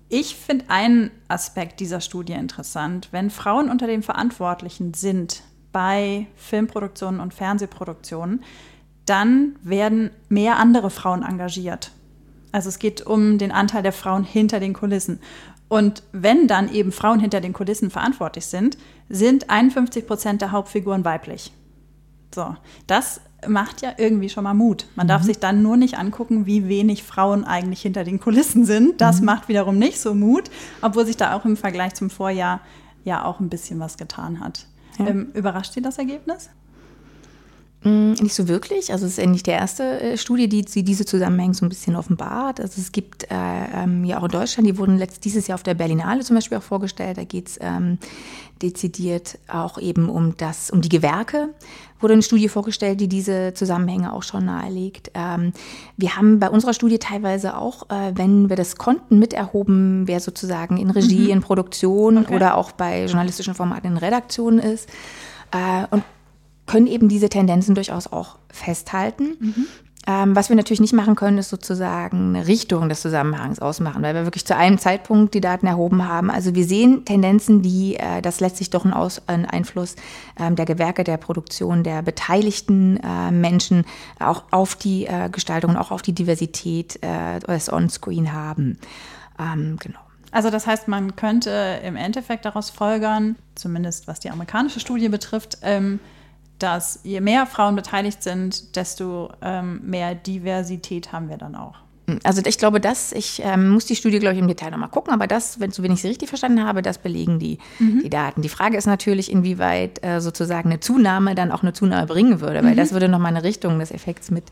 Ich finde einen Aspekt dieser Studie interessant. Wenn Frauen unter den Verantwortlichen sind bei Filmproduktionen und Fernsehproduktionen, dann werden mehr andere Frauen engagiert. Also es geht um den Anteil der Frauen hinter den Kulissen. Und wenn dann eben Frauen hinter den Kulissen verantwortlich sind, sind 51 Prozent der Hauptfiguren weiblich. So, das macht ja irgendwie schon mal Mut. Man mhm. darf sich dann nur nicht angucken, wie wenig Frauen eigentlich hinter den Kulissen sind. Das mhm. macht wiederum nicht so Mut, obwohl sich da auch im Vergleich zum Vorjahr ja auch ein bisschen was getan hat. Ja. Ähm, überrascht Sie das Ergebnis? Mm, nicht so wirklich. Also es ist ja nicht die erste äh, Studie, die, die diese Zusammenhänge so ein bisschen offenbart. Also es gibt äh, ähm, ja auch in Deutschland, die wurden letzt, dieses Jahr auf der Berlinale zum Beispiel auch vorgestellt. Da geht es ähm, dezidiert auch eben um das, um die Gewerke. Wurde eine Studie vorgestellt, die diese Zusammenhänge auch schon nahelegt. Ähm, wir haben bei unserer Studie teilweise auch, äh, wenn wir das konnten, miterhoben, wer sozusagen in Regie, mhm. in Produktion okay. oder auch bei journalistischen Formaten in Redaktion ist. Äh, und können eben diese Tendenzen durchaus auch festhalten. Mhm. Ähm, was wir natürlich nicht machen können, ist sozusagen eine Richtung des Zusammenhangs ausmachen, weil wir wirklich zu einem Zeitpunkt die Daten erhoben haben. Also wir sehen Tendenzen, die äh, das letztlich doch ein, Aus, ein Einfluss ähm, der Gewerke, der Produktion, der beteiligten äh, Menschen auch auf die äh, Gestaltung, auch auf die Diversität äh, des On-Screen haben. Ähm, genau. Also das heißt, man könnte im Endeffekt daraus folgern, zumindest was die amerikanische Studie betrifft, ähm, dass je mehr Frauen beteiligt sind, desto ähm, mehr Diversität haben wir dann auch. Also ich glaube, dass ich ähm, muss die Studie, glaube ich, im Detail nochmal gucken, aber das, wenn, so wenn ich sie richtig verstanden habe, das belegen die, mhm. die Daten. Die Frage ist natürlich, inwieweit äh, sozusagen eine Zunahme dann auch eine Zunahme bringen würde, weil mhm. das würde nochmal eine Richtung des Effekts mit,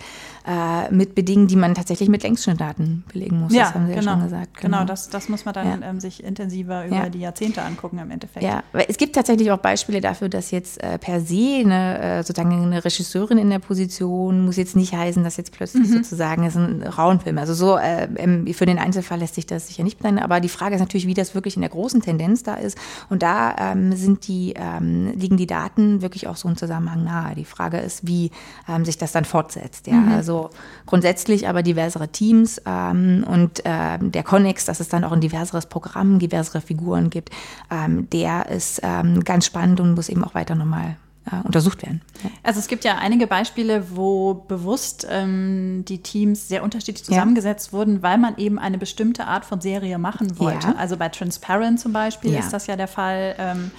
äh, mit bedingen, die man tatsächlich mit Längsschnittdaten belegen muss. Ja, das haben Sie genau. ja schon gesagt. Genau, genau das, das muss man dann ja. ähm, sich intensiver über ja. die Jahrzehnte angucken im Endeffekt. Ja, weil es gibt tatsächlich auch Beispiele dafür, dass jetzt äh, per se eine, äh, sozusagen eine Regisseurin in der Position muss jetzt nicht heißen, dass jetzt plötzlich mhm. sozusagen es ein Frauenfilm, also so äh, für den Einzelfall lässt sich das sicher nicht planen, aber die Frage ist natürlich, wie das wirklich in der großen Tendenz da ist. Und da ähm, sind die, ähm, liegen die Daten wirklich auch so im Zusammenhang nahe. Die Frage ist, wie ähm, sich das dann fortsetzt. Ja? Mhm. Also grundsätzlich aber diversere Teams ähm, und äh, der Connex, dass es dann auch ein diverseres Programm, diversere Figuren gibt, ähm, der ist ähm, ganz spannend und muss eben auch weiter nochmal äh, untersucht werden. Also es gibt ja einige Beispiele, wo bewusst ähm, die Teams sehr unterschiedlich zusammengesetzt ja. wurden, weil man eben eine bestimmte Art von Serie machen wollte. Ja. Also bei Transparent zum Beispiel ist das ja der Fall. Ähm,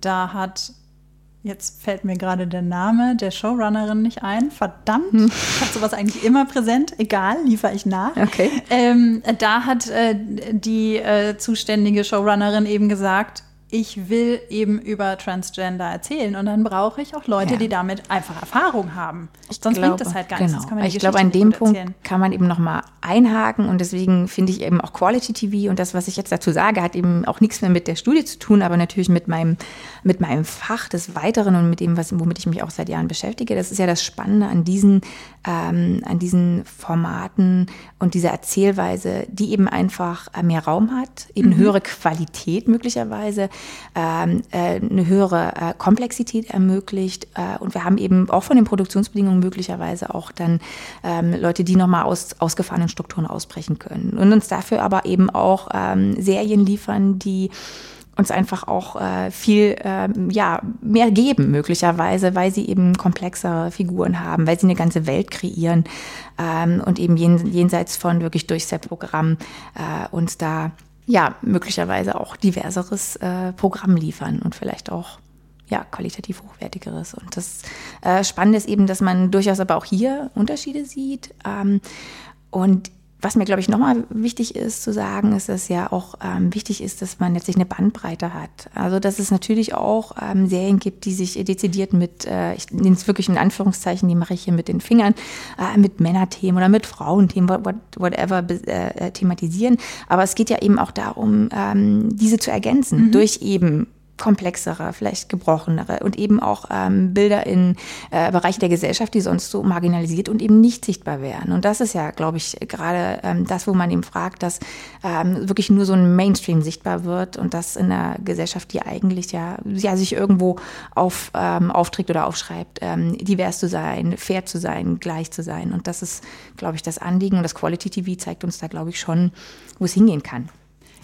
da hat Jetzt fällt mir gerade der Name der Showrunnerin nicht ein. Verdammt, hm. ich habe sowas eigentlich immer präsent. Egal, liefere ich nach. Okay. Ähm, da hat äh, die äh, zuständige Showrunnerin eben gesagt, ich will eben über Transgender erzählen und dann brauche ich auch Leute, ja. die damit einfach Erfahrung haben. Ich Sonst glaube, bringt das halt gar genau. nichts. ich glaube, an dem Punkt erzählen. kann man eben nochmal einhaken und deswegen finde ich eben auch Quality TV und das, was ich jetzt dazu sage, hat eben auch nichts mehr mit der Studie zu tun, aber natürlich mit meinem, mit meinem Fach des Weiteren und mit dem, was, womit ich mich auch seit Jahren beschäftige. Das ist ja das Spannende an diesen, ähm, an diesen Formaten und dieser Erzählweise, die eben einfach äh, mehr Raum hat, eben mhm. höhere Qualität möglicherweise ähm, äh, eine höhere äh, Komplexität ermöglicht. Äh, und wir haben eben auch von den Produktionsbedingungen möglicherweise auch dann ähm, Leute, die nochmal aus ausgefahrenen Strukturen ausbrechen können. Und uns dafür aber eben auch ähm, Serien liefern, die uns einfach auch äh, viel ähm, ja, mehr geben, möglicherweise, weil sie eben komplexere Figuren haben, weil sie eine ganze Welt kreieren ähm, und eben jen, jenseits von wirklich Durchset-Programm äh, uns da ja, möglicherweise auch diverseres äh, Programm liefern und vielleicht auch ja, qualitativ hochwertigeres. Und das äh, Spannende ist eben, dass man durchaus aber auch hier Unterschiede sieht. Ähm, und was mir, glaube ich, nochmal wichtig ist zu sagen, ist, dass ja auch ähm, wichtig ist, dass man letztlich eine Bandbreite hat. Also, dass es natürlich auch ähm, Serien gibt, die sich dezidiert mit, äh, ich nenne es wirklich in Anführungszeichen, die mache ich hier mit den Fingern, äh, mit Männerthemen oder mit Frauenthemen, what, whatever, äh, thematisieren. Aber es geht ja eben auch darum, ähm, diese zu ergänzen mhm. durch eben komplexere, vielleicht gebrochenere und eben auch ähm, Bilder in äh, Bereiche der Gesellschaft, die sonst so marginalisiert und eben nicht sichtbar wären. Und das ist ja, glaube ich, gerade ähm, das, wo man eben fragt, dass ähm, wirklich nur so ein Mainstream sichtbar wird und das in einer Gesellschaft, die eigentlich ja, ja sich irgendwo auf, ähm, aufträgt oder aufschreibt, ähm, divers zu sein, fair zu sein, gleich zu sein. Und das ist, glaube ich, das Anliegen und das Quality TV zeigt uns da, glaube ich, schon, wo es hingehen kann.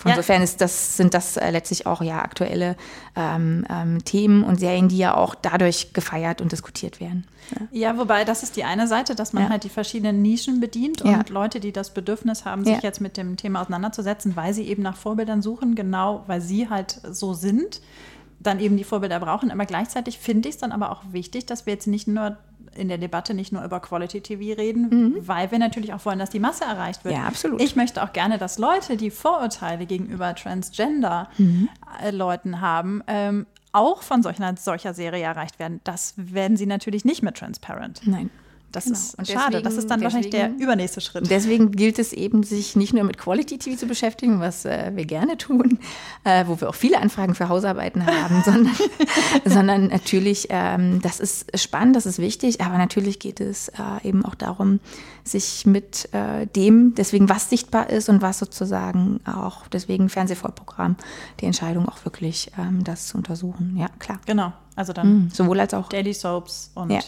Insofern ist das, sind das äh, letztlich auch ja aktuelle ähm, ähm, Themen und Serien, die ja auch dadurch gefeiert und diskutiert werden. Ja. ja, wobei das ist die eine Seite, dass man ja. halt die verschiedenen Nischen bedient und ja. Leute, die das Bedürfnis haben, sich jetzt mit dem Thema auseinanderzusetzen, weil sie eben nach Vorbildern suchen, genau weil sie halt so sind, dann eben die Vorbilder brauchen. Aber gleichzeitig finde ich es dann aber auch wichtig, dass wir jetzt nicht nur in der Debatte nicht nur über Quality TV reden, mhm. weil wir natürlich auch wollen, dass die Masse erreicht wird. Ja, absolut. Ich möchte auch gerne, dass Leute, die Vorurteile gegenüber Transgender-Leuten mhm. Äh, haben, ähm, auch von solcher, solcher Serie erreicht werden, das werden sie natürlich nicht mit Transparent. Nein. Das Genau. ist Und schade. deswegen- das ist dann wahrscheinlich der deswegen- übernächste Schritt. Deswegen gilt es eben, sich nicht nur mit Quality TV zu beschäftigen, was äh, wir gerne tun, äh, wo wir auch viele Anfragen für Hausarbeiten haben, sondern, sondern natürlich, ähm, das ist spannend, das ist wichtig, aber natürlich geht es äh, eben auch darum, sich mit äh, dem, deswegen was sichtbar ist und was sozusagen auch, deswegen Fernsehvorprogramm, die Entscheidung auch wirklich ähm, das zu untersuchen. Ja, klar. genau. Also dann Mhm. Sowohl als auch. Daily Soaps und Ja.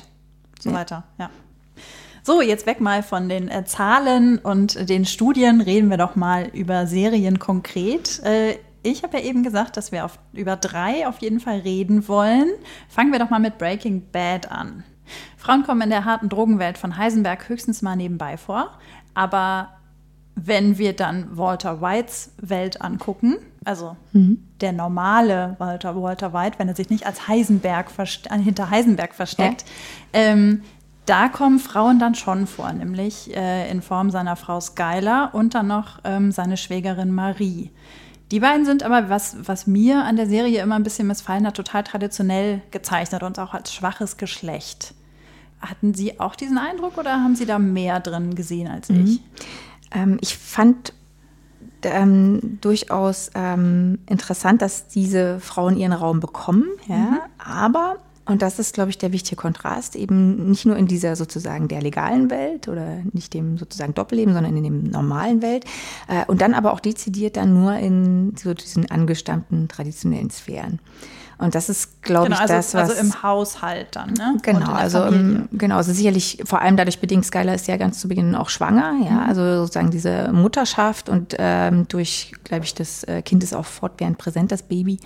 so weiter. Ja. So, jetzt weg mal von den äh, Zahlen und den Studien. Reden wir doch mal über Serien konkret. Äh, ich habe ja eben gesagt, dass wir auf, über drei auf jeden Fall reden wollen. Fangen wir doch mal mit Breaking Bad an. Frauen kommen in der harten Drogenwelt von Heisenberg höchstens mal nebenbei vor. Aber wenn wir dann Walter Whites Welt angucken, also der normale Walter, Walter White, wenn er sich nicht als Heisenberg äh, hinter Heisenberg versteckt, ähm, da kommen Frauen dann schon vor, nämlich äh, in Form seiner Frau Skylar und dann noch ähm, seine Schwägerin Marie. Die beiden sind aber, was, was mir an der Serie immer ein bisschen missfallen hat, total traditionell gezeichnet und auch als schwaches Geschlecht. Hatten Sie auch diesen Eindruck oder haben Sie da mehr drin gesehen als ich? Ähm, ich fand ähm, durchaus ähm, interessant, dass diese Frauen ihren Raum bekommen, ja, aber und das ist, glaube ich, der wichtige Kontrast, eben nicht nur in dieser sozusagen der legalen Welt oder nicht dem sozusagen Doppelleben, sondern in dem normalen Welt. Äh, und dann aber auch dezidiert dann nur in so diesen angestammten traditionellen Sphären. Und das ist, glaube Genau, ich, also, das, was. also im Haushalt dann, ne? Genau, also, ähm, genau, also sicherlich vor allem dadurch bedingt, Skylar ist ja ganz zu Beginn auch schwanger, ja, also sozusagen diese Mutterschaft und ähm, durch, glaube ich, das äh, Kind ist auch fortwährend präsent, das Baby.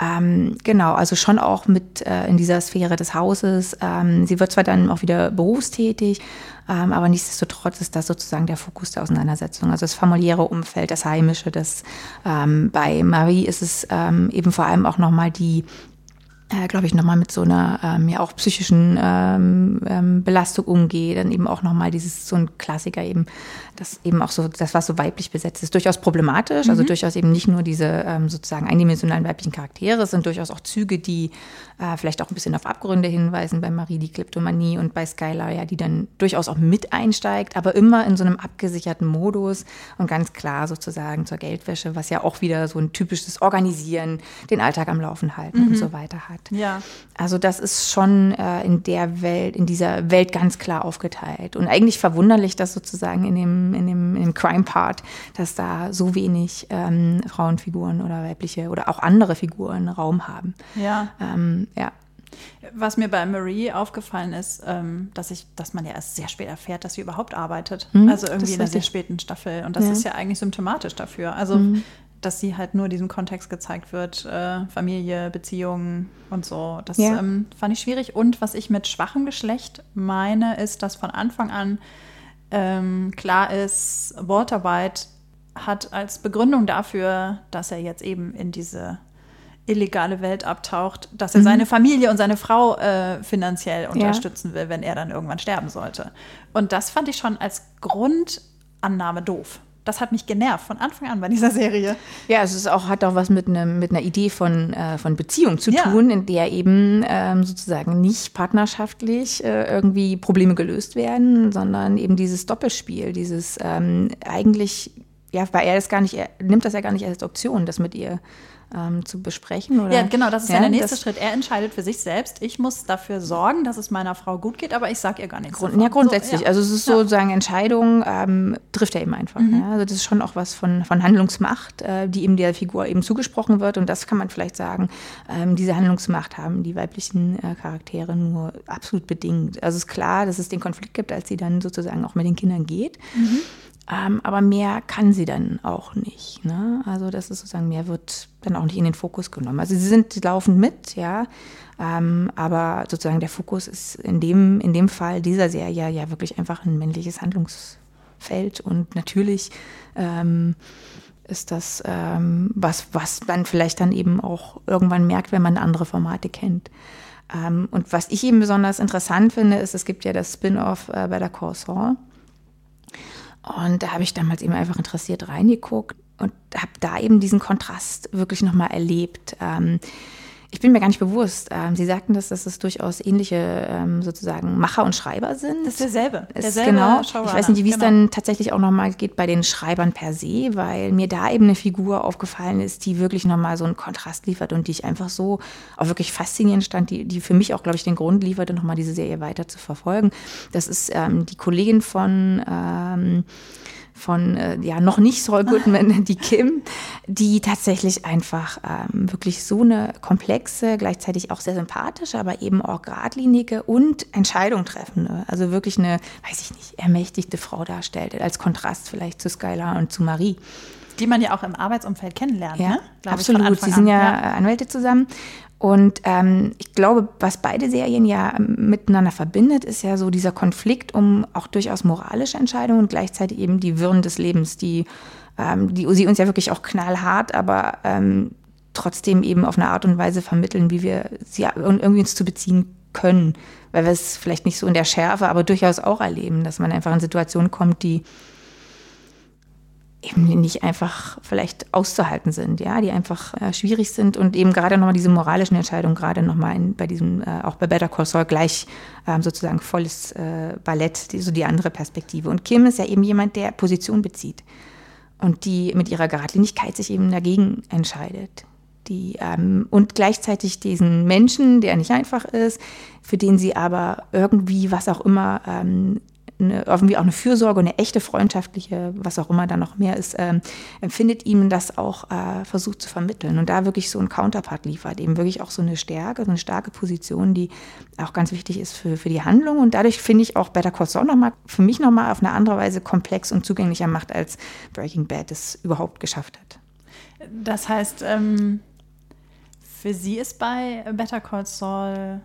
Ähm, genau, also schon auch mit äh, in dieser Sphäre des Hauses. Ähm, sie wird zwar dann auch wieder berufstätig, ähm, aber nichtsdestotrotz ist das sozusagen der Fokus der Auseinandersetzung. Also das familiäre Umfeld, das Heimische, das ähm, bei Marie ist es ähm, eben vor allem auch nochmal die äh, glaube ich, nochmal mit so einer ähm, ja auch psychischen ähm, ähm, Belastung umgeht. Dann eben auch nochmal dieses, so ein Klassiker eben, das eben auch so, das was so weiblich besetzt ist, durchaus problematisch. Also durchaus eben nicht nur diese ähm, sozusagen eindimensionalen weiblichen Charaktere, es sind durchaus auch Züge, die äh, vielleicht auch ein bisschen auf Abgründe hinweisen. Bei Marie die Kleptomanie und bei Skylar, ja, die dann durchaus auch mit einsteigt, aber immer in so einem abgesicherten Modus und ganz klar sozusagen zur Geldwäsche, was ja auch wieder so ein typisches Organisieren, den Alltag am Laufen halten und so weiter hat. Ja. Also das ist schon äh, in der Welt, in dieser Welt ganz klar aufgeteilt. Und eigentlich verwunderlich, dass sozusagen in dem, dem, in dem Crime-Part, dass da so wenig ähm, Frauenfiguren oder weibliche oder auch andere Figuren Raum haben. Ja. Ähm, ja. Was mir bei Marie aufgefallen ist, ähm, dass ich, dass man ja erst sehr spät erfährt, dass sie überhaupt arbeitet. Mhm, also irgendwie in einer sehr späten Staffel. Und das Ja. Mhm. ist ja eigentlich symptomatisch dafür. Also, dass sie halt nur diesem Kontext gezeigt wird, äh, Familie, Beziehungen und so. Das Ja. ähm, fand ich schwierig. Und was ich mit schwachem Geschlecht meine, ist, dass von Anfang an ähm, klar ist, Walter White hat als Begründung dafür, dass er jetzt eben in diese illegale Welt abtaucht, dass er seine Familie und seine Frau äh, finanziell unterstützen will, wenn er dann irgendwann sterben sollte. Und das fand ich schon als Grundannahme doof. Das hat mich genervt von Anfang an bei dieser Serie. Ja, es ist auch, hat auch was mit, einem, mit einer Idee von, äh, von Beziehung zu Ja. tun, in der eben ähm, sozusagen nicht partnerschaftlich äh, irgendwie Probleme gelöst werden, sondern eben dieses Doppelspiel, dieses ähm, eigentlich, ja, weil er das gar nicht, er nimmt das ja gar nicht als Option, das mit ihr ähm, zu besprechen. Oder? Ja, genau, das ist ja, der nächste Schritt. Er entscheidet für sich selbst. Ich muss dafür sorgen, dass es meiner Frau gut geht, aber ich sage ihr gar nichts. Grund, davon. ja, grundsätzlich. So, ja. Also es ist Ja. Mhm. sozusagen Entscheidung, ähm, trifft er eben einfach. Ja? Also das ist schon auch was von, von Handlungsmacht, äh, die eben der Figur eben zugesprochen wird. Und das kann man vielleicht sagen, ähm, diese Handlungsmacht haben die weiblichen äh, Charaktere nur absolut bedingt. Also es ist klar, dass es den Konflikt gibt, als sie dann sozusagen auch mit den Kindern geht. Mhm. Ähm, aber mehr kann sie dann auch nicht. Ne? Also das ist sozusagen, mehr wird dann auch nicht in den Fokus genommen. Also sie sind laufend mit, ja. Ähm, aber sozusagen der Fokus ist in dem, in dem Fall dieser Serie ja wirklich einfach ein männliches Handlungsfeld. Und natürlich ähm, ist das ähm, was, was man vielleicht dann eben auch irgendwann merkt, wenn man andere Formate kennt. Ähm, und was ich eben besonders interessant finde, ist, es gibt ja das Spin-off äh, bei der Corsair. Und da habe ich damals eben einfach interessiert reingeguckt und habe da eben diesen Kontrast wirklich nochmal erlebt. Ähm, Ich bin mir gar nicht bewusst. Ähm, Sie sagten, dass, dass es durchaus ähnliche ähm, sozusagen Macher und Schreiber sind. Das ist derselbe. Es- derselbe genau. Showrunner. Ich weiß nicht, wie es Genau. dann tatsächlich auch nochmal geht bei den Schreibern per se, weil mir da eben eine Figur aufgefallen ist, die wirklich nochmal so einen Kontrast liefert und die ich einfach so auch wirklich faszinierend stand, die, die für mich auch, glaube ich, den Grund lieferte, nochmal diese Serie weiter zu verfolgen. Das ist ähm, die Kollegin von ähm, von äh, ja noch nicht Saul Goodman, die Kim, die tatsächlich einfach ähm, wirklich so eine komplexe, gleichzeitig auch sehr sympathische, aber eben auch geradlinige und Entscheidung treffende, also wirklich eine, weiß ich nicht, ermächtigte Frau darstellt, als Kontrast vielleicht zu Skylar und zu Marie. Die man ja auch im Arbeitsumfeld kennenlernt, Ja, ne? Absolut. Sie sind ja, äh, Anwälte zusammen. Und ähm, ich glaube, was beide Serien ja ähm, miteinander verbindet, ist ja so dieser Konflikt um auch durchaus moralische Entscheidungen und gleichzeitig eben die Wirren des Lebens, die, ähm, die sie uns ja wirklich auch knallhart, aber ähm, trotzdem eben auf eine Art und Weise vermitteln, wie wir sie irgendwie uns zu beziehen können. Weil wir es vielleicht nicht so in der Schärfe, aber durchaus auch erleben, dass man einfach in Situationen kommt, die eben nicht einfach vielleicht auszuhalten sind, ja, die einfach äh, schwierig sind und eben gerade nochmal diese moralischen Entscheidungen, gerade nochmal bei diesem, äh, auch bei Better Call Saul gleich ähm, sozusagen volles äh, Ballett, die, so die andere Perspektive. Und Kim ist ja eben jemand, der Position bezieht und die mit ihrer Geradlinigkeit sich eben dagegen entscheidet. Die, ähm, und gleichzeitig diesen Menschen, der nicht einfach ist, für den sie aber irgendwie, was auch immer, ähm, eine, irgendwie auch eine Fürsorge, eine echte freundschaftliche, was auch immer da noch mehr ist, ähm, empfindet ihm das auch äh, versucht zu vermitteln und da wirklich so ein Counterpart liefert, eben wirklich auch so eine Stärke, so eine starke Position, die auch ganz wichtig ist für, für die Handlung und dadurch finde ich auch Better Call Saul nochmal, für mich nochmal auf eine andere Weise komplex und zugänglicher macht, als Breaking Bad es überhaupt geschafft hat. Das heißt, ähm, für sie ist bei Better Call Saul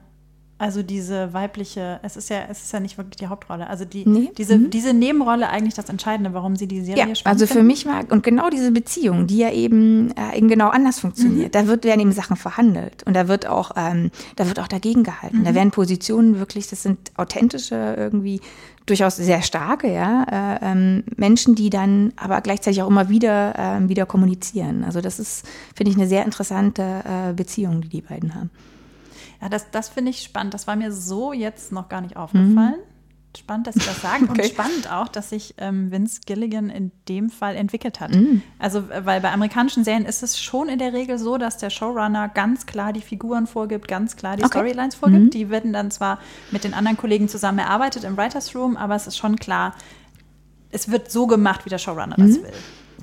also diese weibliche, es ist ja, es ist ja nicht wirklich die Hauptrolle. Also die, Nee. diese, Mhm. diese Nebenrolle eigentlich das Entscheidende, warum sie die Serie Ja, also für mich war, und genau diese Beziehung, die ja eben, äh, eben genau anders funktioniert, da wird, werden eben Sachen verhandelt und da wird auch, ähm, da wird auch dagegen gehalten. Da werden Positionen wirklich, das sind authentische, irgendwie durchaus sehr starke, ja, äh, ähm, Menschen, die dann aber gleichzeitig auch immer wieder, ähm, wieder kommunizieren. Also das ist, finde ich, eine sehr interessante äh, Beziehung, die die beiden haben. Ja, das, das finde ich spannend. Das war mir so jetzt noch gar nicht aufgefallen. Spannend, dass Sie das sagen. Und Okay. spannend auch, dass sich ähm, Vince Gilligan in dem Fall entwickelt hat. Mhm. Also, äh, weil bei amerikanischen Serien ist es schon in der Regel so, dass der Showrunner ganz klar die Figuren vorgibt, ganz klar die Okay. Mhm. Storylines vorgibt. Die werden dann zwar mit den anderen Kollegen zusammen erarbeitet im Writers Room, aber es ist schon klar, es wird so gemacht, wie der Showrunner das Mhm. will.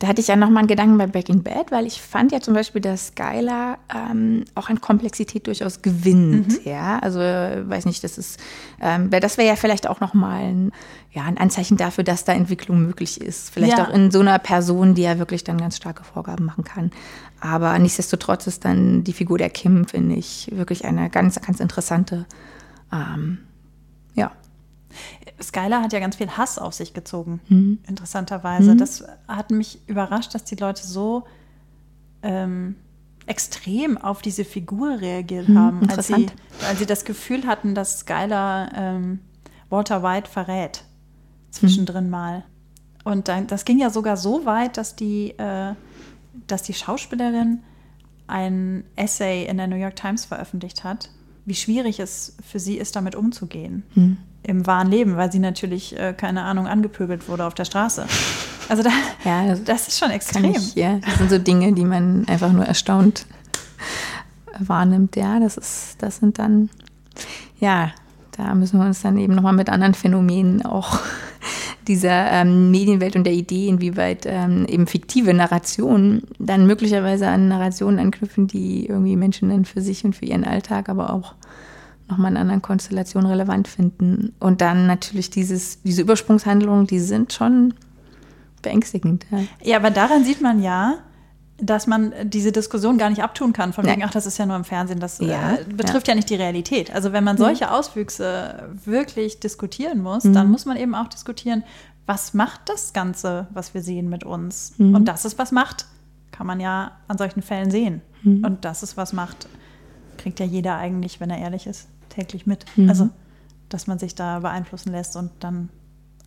Da hatte ich ja nochmal einen Gedanken bei Breaking Bad, weil ich fand ja zum Beispiel, dass Skylar ähm, auch an Komplexität durchaus gewinnt. Ja, also weiß nicht, das ist, ähm, das wäre ja vielleicht auch nochmal ein, ja, ein Anzeichen dafür, dass da Entwicklung möglich ist. Vielleicht Ja. auch in so einer Person, die ja wirklich dann ganz starke Vorgaben machen kann. Aber nichtsdestotrotz ist dann die Figur der Kim, finde ich, wirklich eine ganz, ganz interessante. Ähm, ja. Skylar hat ja ganz viel Hass auf sich gezogen, Mhm. interessanterweise. Das hat mich überrascht, dass die Leute so ähm, extrem auf diese Figur reagiert haben, als sie, Mhm, als sie das Gefühl hatten, dass Skylar ähm, Walter White verrät. Zwischendrin Mhm. mal. Und dann, das ging ja sogar so weit, dass die, äh, dass die Schauspielerin ein Essay in der New York Times veröffentlicht hat, wie schwierig es für sie ist, damit umzugehen Hm. Im wahren Leben, weil sie natürlich, äh, keine Ahnung, angepöbelt wurde auf der Straße. Also da, Ja, das das ist schon extrem. ich, ja. Das sind so Dinge, die man einfach nur erstaunt wahrnimmt. Ja, das ist, das sind dann, ja, da müssen wir uns dann eben nochmal mit anderen Phänomenen auch dieser ähm, Medienwelt und der Idee, inwieweit ähm, eben fiktive Narrationen dann möglicherweise an Narrationen anknüpfen, die irgendwie Menschen dann für sich und für ihren Alltag, aber auch nochmal in anderen Konstellationen relevant finden. Und dann natürlich dieses, diese Übersprungshandlungen, die sind schon beängstigend. Ja. Ja, aber daran sieht man ja, dass man diese Diskussion gar nicht abtun kann, von wegen, ach, das ist ja nur im Fernsehen, das Ja, äh, betrifft ja. nicht die Realität. Also wenn man solche Auswüchse wirklich diskutieren muss, dann muss man eben auch diskutieren, was macht das Ganze, was wir sehen mit uns? Und das ist was macht, kann man ja an solchen Fällen sehen. Und das ist was macht, kriegt ja jeder eigentlich, wenn er ehrlich ist, täglich mit. Also, dass man sich da beeinflussen lässt und dann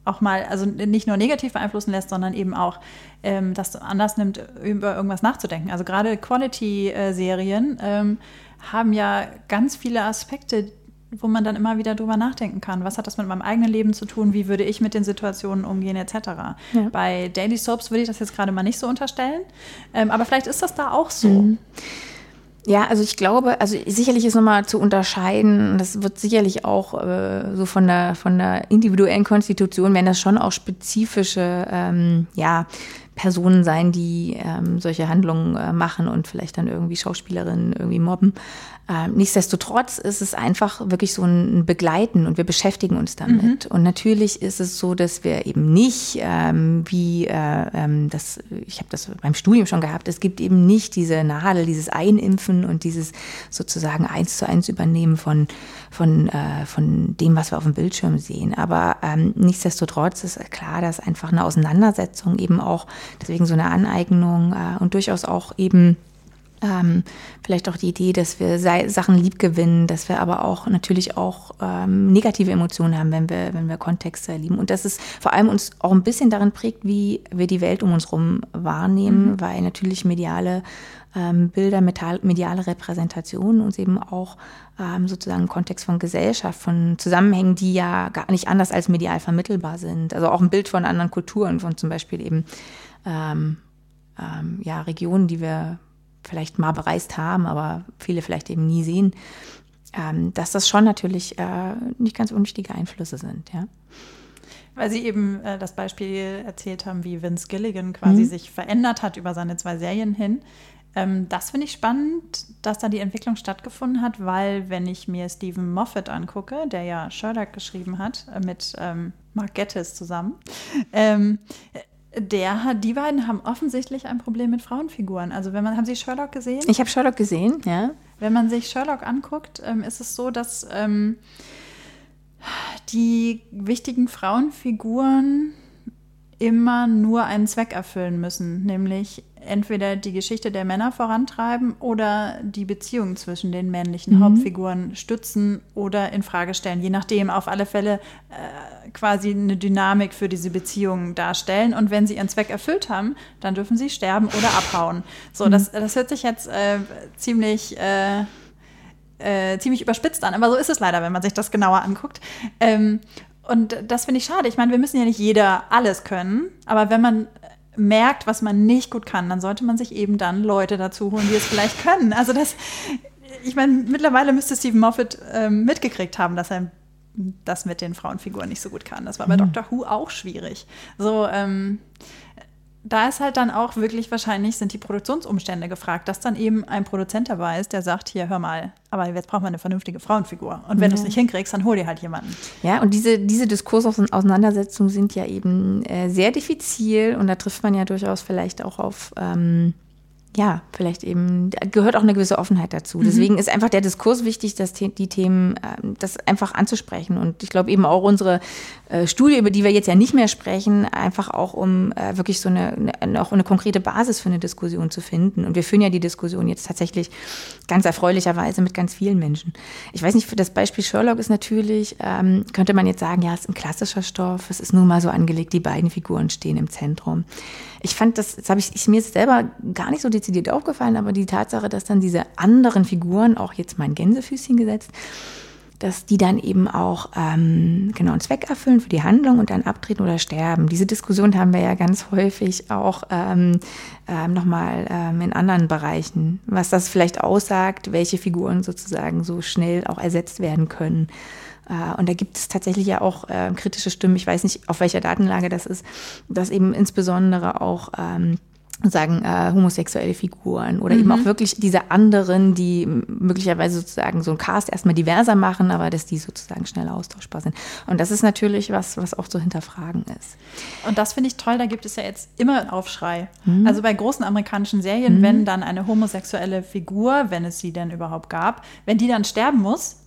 auch mal, also nicht nur negativ beeinflussen lässt, sondern eben auch ähm, das anders nimmt, über irgendwas nachzudenken. Also gerade Quality-Serien ähm, haben ja ganz viele Aspekte, wo man dann immer wieder drüber nachdenken kann. Was hat das mit meinem eigenen Leben zu tun? Wie würde ich mit den Situationen umgehen, etc. Ja. Bei Daily Soaps würde ich das jetzt gerade mal nicht so unterstellen. Ähm, aber vielleicht ist das da auch so. Mhm. Ja, also ich glaube, also sicherlich ist nochmal zu unterscheiden, das wird sicherlich auch äh, so von der, von der individuellen Konstitution, wenn das schon auch spezifische ähm, ja, Personen sein, die ähm, solche Handlungen äh, machen und vielleicht dann irgendwie Schauspielerinnen irgendwie mobben. Ähm, nichtsdestotrotz ist es einfach wirklich so ein Begleiten und wir beschäftigen uns damit. Mhm. Und natürlich ist es so, dass wir eben nicht, ähm, wie äh, ähm, das, ich habe das beim Studium schon gehabt, es gibt eben nicht diese Nadel, dieses Einimpfen und dieses sozusagen eins zu eins Übernehmen von, von, äh, von dem, was wir auf dem Bildschirm sehen. Aber ähm, nichtsdestotrotz ist klar, dass einfach eine Auseinandersetzung eben auch, deswegen so eine Aneignung äh, und durchaus auch eben ähm, vielleicht auch die Idee, dass wir Sachen lieb gewinnen, dass wir aber auch natürlich auch ähm, negative Emotionen haben, wenn wir, wenn wir Kontexte lieben. Und dass es vor allem uns auch ein bisschen darin prägt, wie wir die Welt um uns herum wahrnehmen, mhm. weil natürlich mediale ähm, Bilder, mediale Repräsentationen uns eben auch ähm, sozusagen im Kontext von Gesellschaft, von Zusammenhängen, die ja gar nicht anders als medial vermittelbar sind. Also auch ein Bild von anderen Kulturen, von zum Beispiel eben ähm, ähm ja, Regionen, die wir vielleicht mal bereist haben, aber viele vielleicht eben nie sehen, ähm, dass das schon natürlich äh, nicht ganz unwichtige Einflüsse sind, ja. Weil Sie eben äh, das Beispiel erzählt haben, wie Vince Gilligan quasi mhm. sich verändert hat über seine zwei Serien hin. Ähm, das finde ich spannend, dass da die Entwicklung stattgefunden hat, weil wenn ich mir Stephen Moffat angucke, der ja Sherlock geschrieben hat, äh, mit ähm, Mark Gettis zusammen, ähm, der hat, die beiden haben offensichtlich ein Problem mit Frauenfiguren. Also wenn man, haben Sie Sherlock gesehen? Ich habe Sherlock gesehen, ja. Wenn man sich Sherlock anguckt, ähm, ist es so, dass ähm, die wichtigen Frauenfiguren immer nur einen Zweck erfüllen müssen, nämlich entweder die Geschichte der Männer vorantreiben oder die Beziehung zwischen den männlichen mhm. Hauptfiguren stützen oder in Frage stellen, je nachdem auf alle Fälle äh, quasi eine Dynamik für diese Beziehung darstellen und wenn sie ihren Zweck erfüllt haben, dann dürfen sie sterben oder abhauen. So, mhm. das, das hört sich jetzt äh, ziemlich äh, äh, ziemlich überspitzt an, aber so ist es leider, wenn man sich das genauer anguckt. Ähm, und das finde ich schade. Ich meine, wir müssen ja nicht jeder alles können, aber wenn man merkt, was man nicht gut kann, dann sollte man sich eben dann Leute dazu holen, die es vielleicht können. Also das, ich meine, mittlerweile müsste Stephen Moffat ähm, mitgekriegt haben, dass er das mit den Frauenfiguren nicht so gut kann. Das war bei mhm. Doctor Who auch schwierig. So, ähm, da ist halt dann auch wirklich wahrscheinlich sind die Produktionsumstände gefragt, dass dann eben ein Produzent dabei ist, der sagt, hier, hör mal, aber jetzt braucht man eine vernünftige Frauenfigur. Und wenn ja. du es nicht hinkriegst, dann hol dir halt jemanden. Ja, und diese, diese Diskursauseinandersetzungen sind ja eben äh, sehr diffizil und da trifft man ja durchaus vielleicht auch auf ähm, ja, vielleicht eben, gehört auch eine gewisse Offenheit dazu. Mhm. Deswegen ist einfach der Diskurs wichtig, dass die Themen, ähm, das einfach anzusprechen. Und ich glaube eben auch unsere äh, Studie, über die wir jetzt ja nicht mehr sprechen, einfach auch um äh, wirklich so eine, eine, auch eine konkrete Basis für eine Diskussion zu finden. Und wir führen ja die Diskussion jetzt tatsächlich ganz erfreulicherweise mit ganz vielen Menschen. Ich weiß nicht, für das Beispiel Sherlock ist natürlich, ähm, könnte man jetzt sagen, ja, es ist ein klassischer Stoff, es ist nun mal so angelegt, die beiden Figuren stehen im Zentrum. Ich fand das, das habe ich, ich mir ist selber gar nicht so dezidiert aufgefallen, aber die Tatsache, dass dann diese anderen Figuren, auch jetzt mein Gänsefüßchen gesetzt, dass die dann eben auch ähm, genau einen Zweck erfüllen für die Handlung und dann abtreten oder sterben. Diese Diskussion haben wir ja ganz häufig auch ähm, ähm, nochmal ähm, in anderen Bereichen, was das vielleicht aussagt, welche Figuren sozusagen so schnell auch ersetzt werden können. Äh, und da gibt es tatsächlich ja auch äh, kritische Stimmen, ich weiß nicht, auf welcher Datenlage das ist, dass eben insbesondere auch ähm, sagen äh, homosexuelle Figuren oder mhm. eben auch wirklich diese anderen, die möglicherweise sozusagen so ein Cast erstmal diverser machen, aber dass die sozusagen schnell austauschbar sind. Und das ist natürlich was, was auch zu hinterfragen ist. Und das finde ich toll, da gibt es ja jetzt immer einen Aufschrei. Mhm. Also bei großen amerikanischen Serien, mhm. wenn dann eine homosexuelle Figur, wenn es sie denn überhaupt gab, wenn die dann sterben muss,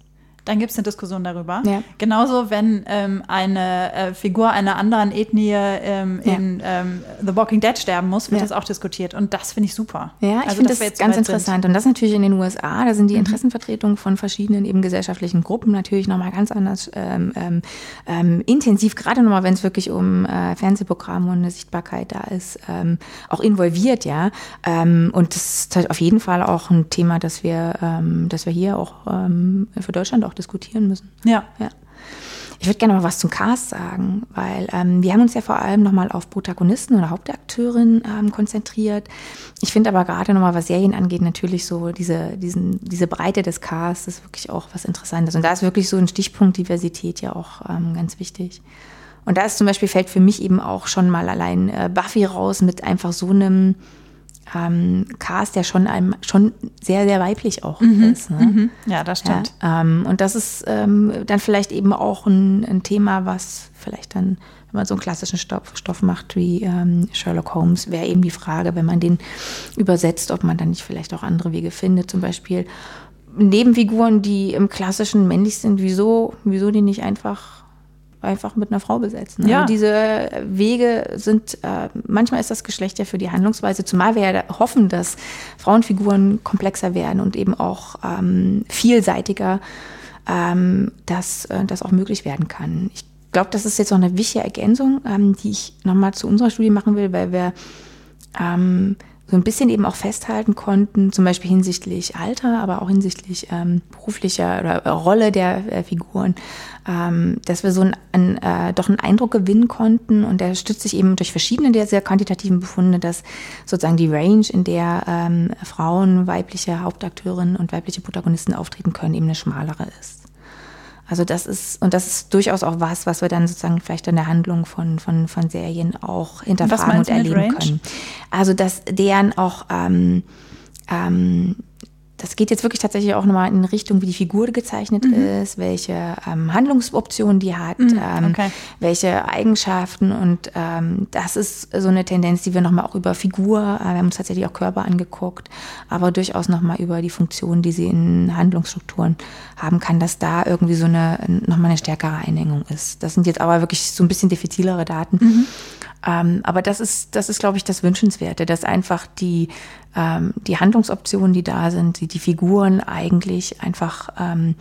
dann gibt es eine Diskussion darüber. Ja. Genauso, wenn ähm, eine äh, Figur einer anderen Ethnie ähm, Ja. in ähm, The Walking Dead sterben muss, wird Ja. das auch diskutiert. Und das finde ich super. Ja, ich Also, finde dass das jetzt ganz weit sind. interessant. Und das natürlich in den USA, da sind die Mhm. Interessenvertretungen von verschiedenen eben gesellschaftlichen Gruppen natürlich nochmal ganz anders ähm, ähm, ähm, intensiv, gerade nochmal, wenn es wirklich um äh, Fernsehprogramme und eine Sichtbarkeit da ist, ähm, auch involviert, ja. Ähm, und das ist halt auf jeden Fall auch ein Thema, das wir, ähm, das wir hier auch ähm, für Deutschland auch diskutieren müssen. Ja. Ja. Ich würde gerne mal was zum Cast sagen, weil ähm, wir haben uns ja vor allem nochmal auf Protagonisten oder Hauptakteurinnen ähm, konzentriert. Ich finde aber gerade nochmal, was Serien angeht, natürlich so diese, diesen, diese Breite des Casts ist wirklich auch was Interessantes. Und da ist wirklich so ein Stichpunkt Diversität ja auch ähm, ganz wichtig. Und da ist zum Beispiel, fällt für mich eben auch schon mal allein äh, Buffy raus mit einfach so einem ähm, Cast, der schon einem schon sehr, sehr weiblich auch ist. Ne? Mhm. Ja, das stimmt. Ja, ähm, und das ist ähm, dann vielleicht eben auch ein, ein Thema, was vielleicht dann, wenn man so einen klassischen Stoff, Stoff macht wie ähm, Sherlock Holmes, wäre eben die Frage, wenn man den übersetzt, ob man dann nicht vielleicht auch andere Wege findet. Zum Beispiel Nebenfiguren, die im klassischen männlich sind, wieso, wieso die nicht einfach einfach mit einer Frau besetzen. Ja. Also diese Wege sind, äh, manchmal ist das Geschlecht ja für die Handlungsweise, zumal wir ja hoffen, dass Frauenfiguren komplexer werden und eben auch ähm, vielseitiger, ähm, dass äh, das auch möglich werden kann. Ich glaube, das ist jetzt noch eine wichtige Ergänzung, ähm, die ich nochmal zu unserer Studie machen will, weil wir ähm, so ein bisschen eben auch festhalten konnten, zum Beispiel hinsichtlich Alter, aber auch hinsichtlich ähm, beruflicher oder Rolle der äh, Figuren, ähm, dass wir so ein, ein, äh, doch einen Eindruck gewinnen konnten und der stützt sich eben durch verschiedene der sehr quantitativen Befunde, dass sozusagen die Range, in der ähm, Frauen, weibliche Hauptakteurinnen und weibliche Protagonisten auftreten können, eben eine schmalere ist. Also das ist, und das ist durchaus auch was, was wir dann sozusagen vielleicht in der Handlung von, von, von Serien auch hinterfragen und erleben können. Also dass deren auch, ähm, ähm, das geht jetzt wirklich tatsächlich auch nochmal in Richtung, wie die Figur gezeichnet ist, welche ähm, Handlungsoptionen die hat, ähm, okay. welche Eigenschaften und ähm, das ist so eine Tendenz, die wir nochmal auch über Figur, äh, wir haben uns tatsächlich auch Körper angeguckt, aber durchaus nochmal über die Funktion, die sie in Handlungsstrukturen haben kann, dass da irgendwie so eine nochmal eine stärkere Einengung ist. Das sind jetzt aber wirklich so ein bisschen diffizilere Daten. Ähm, aber das ist, das ist, glaube ich, das Wünschenswerte, dass einfach die, ähm, die Handlungsoptionen, die da sind, die, die Figuren eigentlich einfach ähm,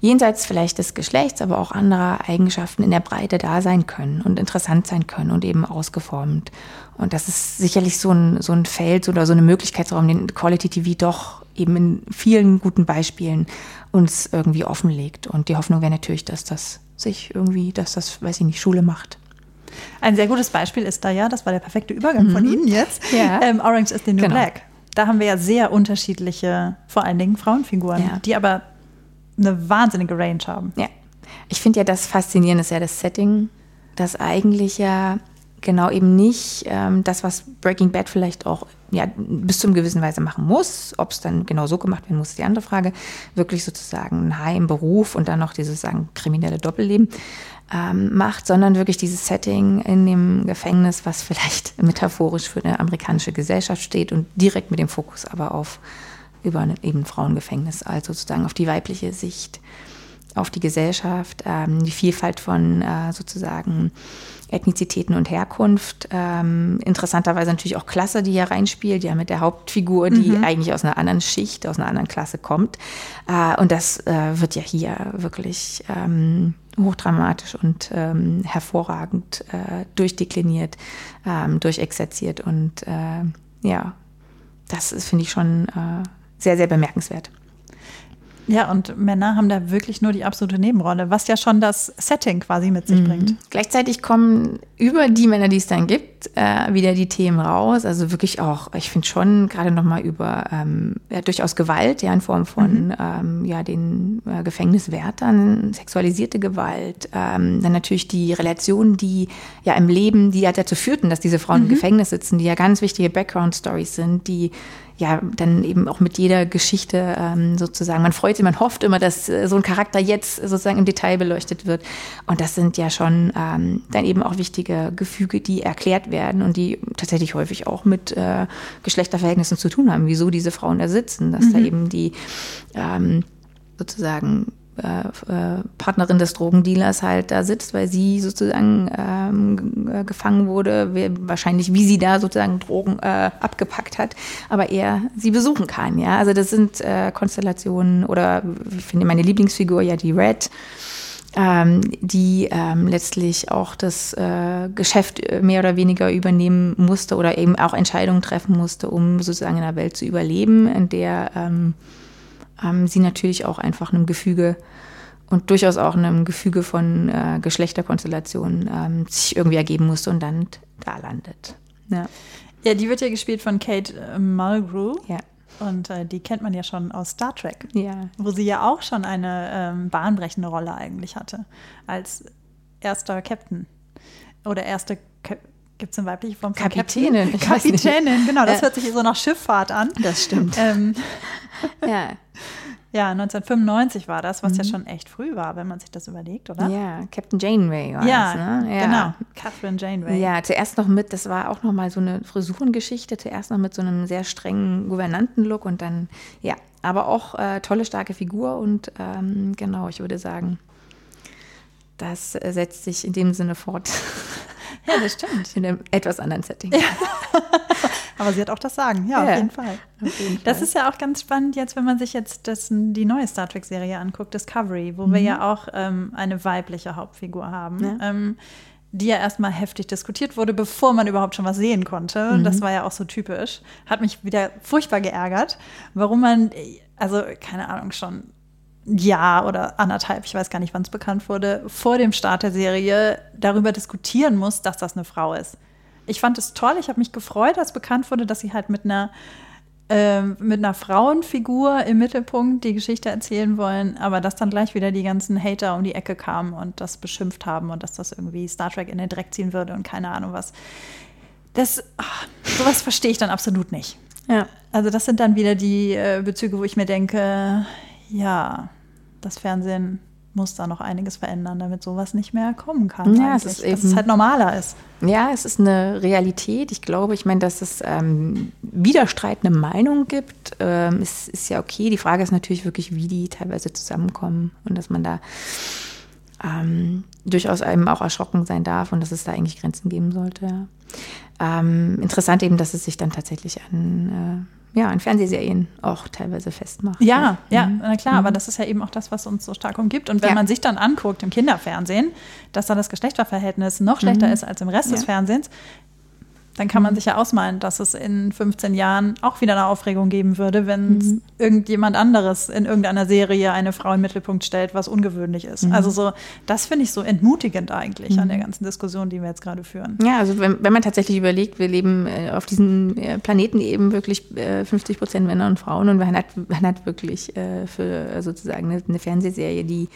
jenseits vielleicht des Geschlechts, aber auch anderer Eigenschaften in der Breite da sein können und interessant sein können und eben ausgeformt. Und das ist sicherlich so ein, so ein Feld oder so eine Möglichkeitsraum, den Quality TV doch eben in vielen guten Beispielen uns irgendwie offenlegt. Und die Hoffnung wäre natürlich, dass das sich irgendwie, dass das, weiß ich nicht, Schule macht. Ein sehr gutes Beispiel ist da ja, das war der perfekte Übergang von Ihnen jetzt, Ja. ähm, Orange is the New Genau. Black. Da haben wir ja sehr unterschiedliche, vor allen Dingen Frauenfiguren, Ja. die aber eine wahnsinnige Range haben. Ja. Ich finde ja das Faszinierende ist ja das Setting, das eigentlich ja genau eben nicht ähm, das, was Breaking Bad vielleicht auch ja, bis zum gewissen Weise machen muss. Ob es dann genau so gemacht werden muss, ist die andere Frage. Wirklich sozusagen ein Heim, Beruf und dann noch dieses sagen, kriminelle Doppelleben ähm, macht, sondern wirklich dieses Setting in dem Gefängnis, was vielleicht metaphorisch für eine amerikanische Gesellschaft steht und direkt mit dem Fokus aber auf über ein eben Frauengefängnis, also sozusagen auf die weibliche Sicht auf die Gesellschaft, ähm, die Vielfalt von äh, sozusagen Ethnizitäten und Herkunft. Ähm, interessanterweise natürlich auch Klasse, die hier reinspielt, ja mit der Hauptfigur, die eigentlich aus einer anderen Schicht, aus einer anderen Klasse kommt. Äh, und das äh, wird ja hier wirklich ähm, hochdramatisch und ähm, hervorragend äh, durchdekliniert, ähm, durchexerziert und äh, ja, das finde ich, schon äh, sehr, sehr bemerkenswert. Ja, und Männer haben da wirklich nur die absolute Nebenrolle, was ja schon das Setting quasi mit sich bringt. Gleichzeitig kommen über die Männer, die es dann gibt, äh, wieder die Themen raus. Also wirklich auch, ich finde schon gerade nochmal über ähm, ja, durchaus Gewalt, ja, in Form von ähm, ja, den äh, Gefängniswärtern, sexualisierte Gewalt, ähm, dann natürlich die Relationen, die ja im Leben, die ja dazu führten, dass diese Frauen im Gefängnis sitzen, die ja ganz wichtige Background-Stories sind, die ja, dann eben auch mit jeder Geschichte ähm, sozusagen, man freut sich, man hofft immer, dass äh, so ein Charakter jetzt sozusagen im Detail beleuchtet wird. Und das sind ja schon ähm, dann eben auch wichtige Gefüge, die erklärt werden und die tatsächlich häufig auch mit äh, Geschlechterverhältnissen zu tun haben, wieso diese Frauen da sitzen, dass da eben die ähm, sozusagen äh, äh, Partnerin des Drogendealers halt da sitzt, weil sie sozusagen ähm, gefangen wurde, wahrscheinlich wie sie da sozusagen Drogen äh, abgepackt hat, aber er sie besuchen kann. Ja, also das sind äh, Konstellationen oder ich finde meine Lieblingsfigur ja die Red ähm, die ähm, letztlich auch das äh, Geschäft äh, mehr oder weniger übernehmen musste oder eben auch Entscheidungen treffen musste, um sozusagen in einer Welt zu überleben, in der ähm, ähm sie natürlich auch einfach einem Gefüge und durchaus auch einem Gefüge von äh, Geschlechterkonstellationen ähm, sich irgendwie ergeben musste und dann da landet. Ja. ja, die wird ja gespielt von Kate äh, Mulgrew. Ja. Und äh, die kennt man ja schon aus Star Trek, ja. wo sie ja auch schon eine ähm, bahnbrechende Rolle eigentlich hatte. Als erster Captain. Oder erste, gibt es eine weibliche Form von Kapitänin? Captain? Kapitänin, genau, das hört sich so nach Schifffahrt an. Das stimmt. Ähm, ja. Ja, 1995 war das, was mhm. ja schon echt früh war, wenn man sich das überlegt, oder? Ja, Captain Janeway war ja, das, ne? Ja, genau. Catherine Janeway. Ja, zuerst noch mit, das war auch noch mal so eine Frisurengeschichte, zuerst noch mit so einem sehr strengen Gouvernantenlook und dann, ja, aber auch äh, tolle, starke Figur und ähm, genau, ich würde sagen, das äh, setzt sich in dem Sinne fort. Ja, das stimmt. In einem etwas anderen Setting. Ja. Aber sie hat auch das Sagen, ja, ja, auf, jeden Fall. auf jeden Fall. Das ist ja auch ganz spannend jetzt, wenn man sich jetzt das, die neue Star Trek-Serie anguckt, Discovery, wo mhm. wir ja auch ähm, eine weibliche Hauptfigur haben. Ja. Ähm, die ja erstmal heftig diskutiert wurde, bevor man überhaupt schon was sehen konnte. Mhm. Das war ja auch so typisch. Hat mich wieder furchtbar geärgert, warum man, also keine Ahnung, schon Jahr oder anderthalb, ich weiß gar nicht, wann es bekannt wurde, vor dem Start der Serie darüber diskutieren muss, dass das eine Frau ist ich fand es toll, ich habe mich gefreut, als bekannt wurde, dass sie halt mit einer ähm, mit einer Frauenfigur im Mittelpunkt die Geschichte erzählen wollen, aber dass dann gleich wieder die ganzen Hater um die Ecke kamen und das beschimpft haben und dass das irgendwie Star Trek in den Dreck ziehen würde und keine Ahnung was. Das, ach, sowas verstehe ich dann absolut nicht. Ja. Also das sind dann wieder die äh, Bezüge, wo ich mir denke, ja, das Fernsehen muss da noch einiges verändern, damit sowas nicht mehr kommen kann. Ja, es ist eben, dass es halt normaler ist. Ja, es ist eine Realität. Ich glaube, ich meine, dass es ähm, widerstreitende Meinungen gibt, ähm, ist, ist ja okay. Die Frage ist natürlich wirklich, wie die teilweise zusammenkommen und dass man da ähm, durchaus eben auch erschrocken sein darf und dass es da eigentlich Grenzen geben sollte. Ja. Ähm, interessant eben, dass es sich dann tatsächlich an äh, ja, in Fernsehserien auch teilweise festmacht. Ja, ja, mhm. na klar, mhm. aber das ist ja eben auch das, was uns so stark umgibt. Und wenn ja. man sich dann anguckt im Kinderfernsehen, dass da das Geschlechterverhältnis noch schlechter mhm. ist als im Rest ja. des Fernsehens, dann kann man sich ja ausmalen, dass es in 15 Jahren auch wieder eine Aufregung geben würde, wenn mhm. irgendjemand anderes in irgendeiner Serie eine Frau im Mittelpunkt stellt, was ungewöhnlich ist. Mhm. Also so, das finde ich so entmutigend eigentlich mhm. an der ganzen Diskussion, die wir jetzt gerade führen. Ja, also wenn, wenn man tatsächlich überlegt, wir leben äh, auf diesem äh, Planeten eben wirklich 50 äh, Prozent Männer und Frauen und man hat, man hat wirklich für sozusagen eine, eine Fernsehserie, die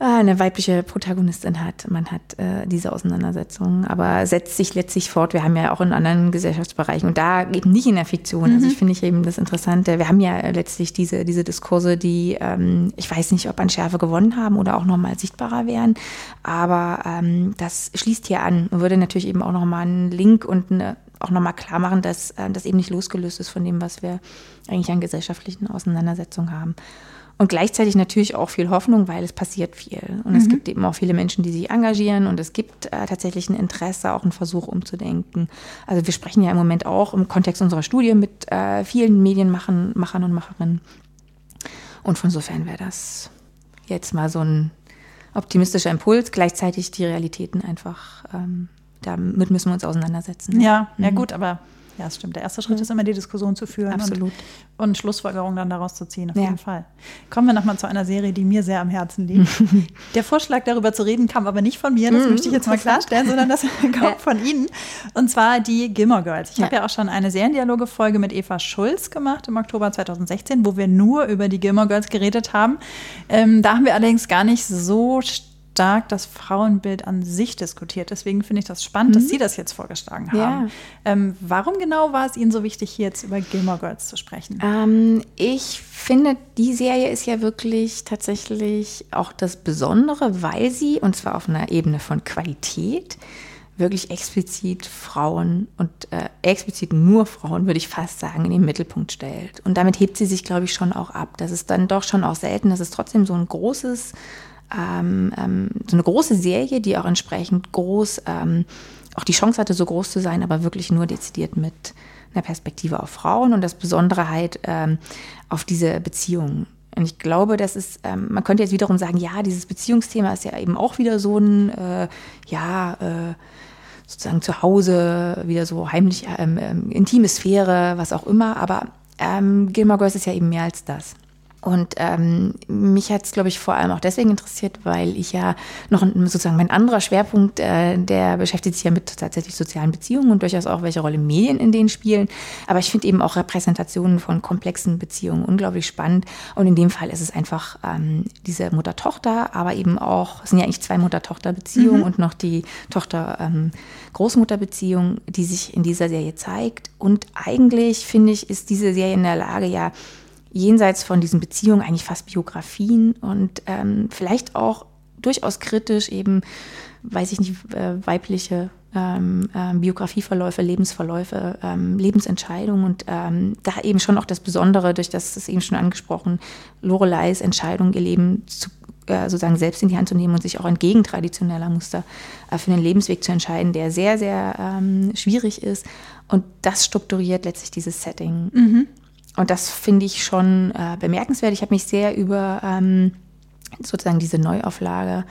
eine weibliche Protagonistin hat. Man hat äh, diese Auseinandersetzung, aber setzt sich letztlich fort. Wir haben ja auch in anderen Gesellschaftsbereichen und da eben nicht in der Fiktion. Mhm. Also ich finde ich eben das Interessante. Wir haben ja letztlich diese, diese Diskurse, die ähm, ich weiß nicht, ob an Schärfe gewonnen haben oder auch nochmal sichtbarer wären, aber ähm, das schließt hier an und würde natürlich eben auch nochmal einen Link und eine, auch nochmal klar machen, dass äh, das eben nicht losgelöst ist von dem, was wir eigentlich an gesellschaftlichen Auseinandersetzungen haben. Und gleichzeitig natürlich auch viel Hoffnung, weil es passiert viel. Und mhm. es gibt eben auch viele Menschen, die sich engagieren und es gibt äh, tatsächlich ein Interesse, auch einen Versuch umzudenken. Also wir sprechen ja im Moment auch im Kontext unserer Studie mit äh, vielen Medienmachern Machern und Macherinnen. Und von sofern wäre das jetzt mal so ein optimistischer Impuls, gleichzeitig die Realitäten einfach, ähm, damit müssen wir uns auseinandersetzen. Ja, ja mhm. gut, aber ja, das stimmt. Der erste Schritt mhm. ist immer, die Diskussion zu führen Absolut. Und, und Schlussfolgerungen dann daraus zu ziehen, auf ja. jeden Fall. Kommen wir nochmal zu einer Serie, die mir sehr am Herzen liegt. Der Vorschlag, darüber zu reden, kam aber nicht von mir, das mhm, möchte ich jetzt mal klarstellen, sondern das ja. von Ihnen. Und zwar die Gilmore Girls. Ich ja. habe ja auch schon eine Seriendialoge-Folge mit Eva Schulz gemacht im Oktober 2016, wo wir nur über die Gilmore Girls geredet haben. Ähm, da haben wir allerdings gar nicht so stark stark das Frauenbild an sich diskutiert. Deswegen finde ich das spannend, mhm. dass Sie das jetzt vorgeschlagen haben. Ja. Ähm, warum genau war es Ihnen so wichtig, hier jetzt über Gilmore Girls zu sprechen? Ähm, ich finde, die Serie ist ja wirklich tatsächlich auch das Besondere, weil sie, und zwar auf einer Ebene von Qualität, wirklich explizit Frauen und äh, explizit nur Frauen, würde ich fast sagen, in den Mittelpunkt stellt. Und damit hebt sie sich, glaube ich, schon auch ab. Das ist dann doch schon auch selten, dass es trotzdem so ein großes, ähm, ähm, so eine große Serie, die auch entsprechend groß, ähm, auch die Chance hatte, so groß zu sein, aber wirklich nur dezidiert mit einer Perspektive auf Frauen und das Besondere halt ähm, auf diese Beziehungen. Und ich glaube, das ist, ähm, man könnte jetzt wiederum sagen, ja, dieses Beziehungsthema ist ja eben auch wieder so ein, äh, ja, äh, sozusagen zu Hause, wieder so heimlich, ähm, ähm, intime Sphäre, was auch immer. Aber ähm, Gilmore Girls ist ja eben mehr als das. Und ähm, mich hat es, glaube ich, vor allem auch deswegen interessiert, weil ich ja noch sozusagen mein anderer Schwerpunkt, äh, der beschäftigt sich ja mit tatsächlich sozialen Beziehungen und durchaus auch, welche Rolle Medien in denen spielen. Aber ich finde eben auch Repräsentationen von komplexen Beziehungen unglaublich spannend. Und in dem Fall ist es einfach ähm, diese Mutter-Tochter, aber eben auch, es sind ja eigentlich zwei Mutter-Tochter-Beziehungen mhm. und noch die Tochter-Großmutter-Beziehung, ähm, die sich in dieser Serie zeigt. Und eigentlich, finde ich, ist diese Serie in der Lage, ja, jenseits von diesen Beziehungen eigentlich fast Biografien und ähm, vielleicht auch durchaus kritisch eben, weiß ich nicht, äh, weibliche ähm, äh, Biografieverläufe, Lebensverläufe, ähm, Lebensentscheidungen und ähm, da eben schon auch das Besondere, durch das ist eben schon angesprochen, Loreleis Entscheidung, ihr Leben zu, äh, sozusagen selbst in die Hand zu nehmen und sich auch entgegen traditioneller Muster äh, für den Lebensweg zu entscheiden, der sehr, sehr ähm, schwierig ist. Und das strukturiert letztlich dieses Setting. Mhm. Und das finde ich schon äh, bemerkenswert. Ich habe mich sehr über ähm, sozusagen diese Neuauflage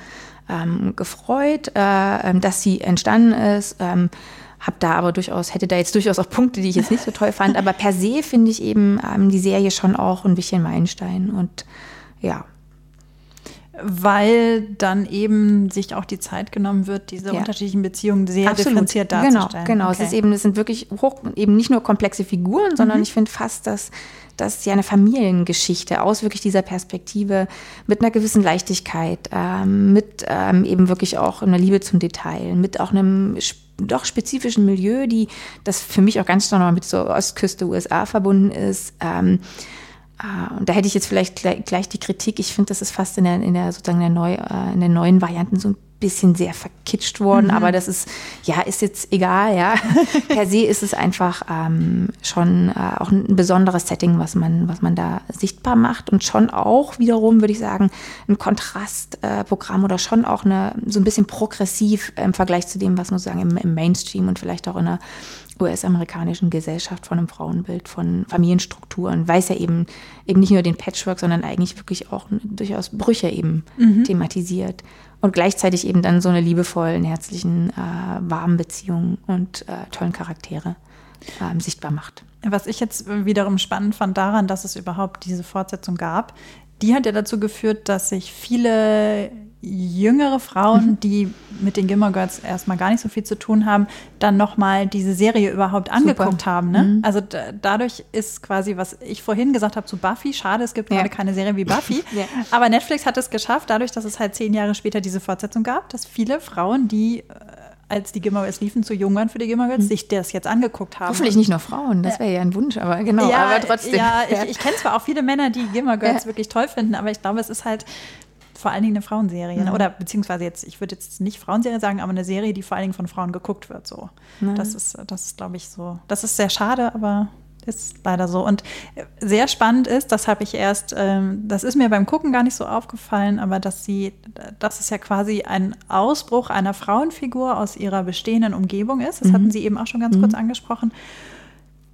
ähm, gefreut, äh, ähm, dass sie entstanden ist. Ähm, habe da aber durchaus, hätte da jetzt durchaus auch Punkte, die ich jetzt nicht so toll fand. Aber per se finde ich eben ähm, die Serie schon auch ein bisschen Meilenstein. Und ja, weil dann eben sich auch die Zeit genommen wird, diese ja. unterschiedlichen Beziehungen sehr Absolut. differenziert genau, darzustellen. Genau, genau. Okay. Es ist eben, es sind wirklich hoch, eben nicht nur komplexe Figuren, sondern mhm. ich finde fast, dass das ja eine Familiengeschichte aus wirklich dieser Perspektive mit einer gewissen Leichtigkeit, ähm, mit ähm, eben wirklich auch einer Liebe zum Detail, mit auch einem doch spezifischen Milieu, die das für mich auch ganz normal mit so Ostküste USA verbunden ist. Ähm, und da hätte ich jetzt vielleicht gleich, die Kritik. Ich finde, das ist fast in der, in der sozusagen der neu, äh, in den neuen Varianten so ein bisschen sehr verkitscht worden. Mhm. Aber das ist, ja, ist jetzt egal, ja. per se ist es einfach ähm, schon äh, auch ein besonderes Setting, was man, was man da sichtbar macht und schon auch wiederum, würde ich sagen, ein Kontrastprogramm äh, oder schon auch eine, so ein bisschen progressiv im Vergleich zu dem, was man sagen im, im Mainstream und vielleicht auch in der US-amerikanischen Gesellschaft von einem Frauenbild, von Familienstrukturen, weiß ja eben eben nicht nur den Patchwork, sondern eigentlich wirklich auch durchaus Brüche eben mhm. thematisiert und gleichzeitig eben dann so eine liebevollen, herzlichen, äh, warmen Beziehungen und äh, tollen Charaktere äh, sichtbar macht. Was ich jetzt wiederum spannend fand daran, dass es überhaupt diese Fortsetzung gab, die hat ja dazu geführt, dass sich viele jüngere Frauen, mhm. die mit den Gilmore Girls erstmal gar nicht so viel zu tun haben, dann nochmal diese Serie überhaupt angeguckt Super. haben. Ne? Mhm. Also dadurch ist quasi, was ich vorhin gesagt habe zu Buffy, schade, es gibt ja. gerade keine Serie wie Buffy, ja. aber Netflix hat es geschafft, dadurch, dass es halt zehn Jahre später diese Fortsetzung gab, dass viele Frauen, die äh, als die Gilmore Girls liefen, zu jung waren für die Gilmore Girls, mhm. sich das jetzt angeguckt haben. Hoffentlich nicht nur Frauen, das wäre ja ein Wunsch, aber genau, ja, aber trotzdem. Ja, ich, ich kenne zwar auch viele Männer, die Gilmore Girls ja. wirklich toll finden, aber ich glaube, es ist halt vor allen Dingen eine Frauenserie. Mhm. Oder beziehungsweise jetzt, ich würde jetzt nicht Frauenserie sagen, aber eine Serie, die vor allen Dingen von Frauen geguckt wird. So. Mhm. Das ist, das ist, glaube ich, so. Das ist sehr schade, aber ist leider so. Und sehr spannend ist, das habe ich erst, ähm, das ist mir beim Gucken gar nicht so aufgefallen, aber dass sie, dass es ja quasi ein Ausbruch einer Frauenfigur aus ihrer bestehenden Umgebung ist. Das mhm. hatten Sie eben auch schon ganz mhm. kurz angesprochen.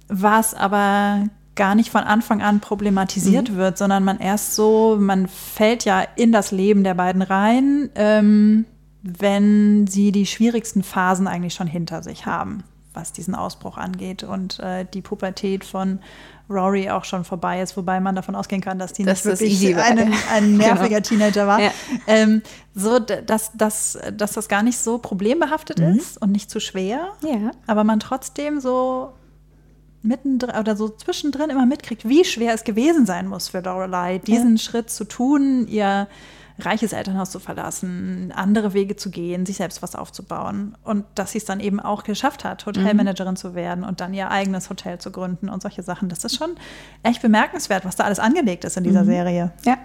Was aber gar nicht von Anfang an problematisiert mhm. wird, sondern man erst so, man fällt ja in das Leben der beiden rein, ähm, wenn sie die schwierigsten Phasen eigentlich schon hinter sich haben, was diesen Ausbruch angeht und äh, die Pubertät von Rory auch schon vorbei ist, wobei man davon ausgehen kann, dass die das nicht wirklich ein, ein genau. nerviger genau. Teenager war. Ja. Ähm, so, dass, dass, dass das gar nicht so problembehaftet mhm. ist und nicht zu schwer, ja. aber man trotzdem so mittendrin oder so zwischendrin immer mitkriegt, wie schwer es gewesen sein muss für Lorelei, diesen ja. Schritt zu tun, ihr reiches Elternhaus zu verlassen, andere Wege zu gehen, sich selbst was aufzubauen. Und dass sie es dann eben auch geschafft hat, Hotelmanagerin mhm. zu werden und dann ihr eigenes Hotel zu gründen und solche Sachen. Das ist schon echt bemerkenswert, was da alles angelegt ist in dieser mhm. Serie. Ja,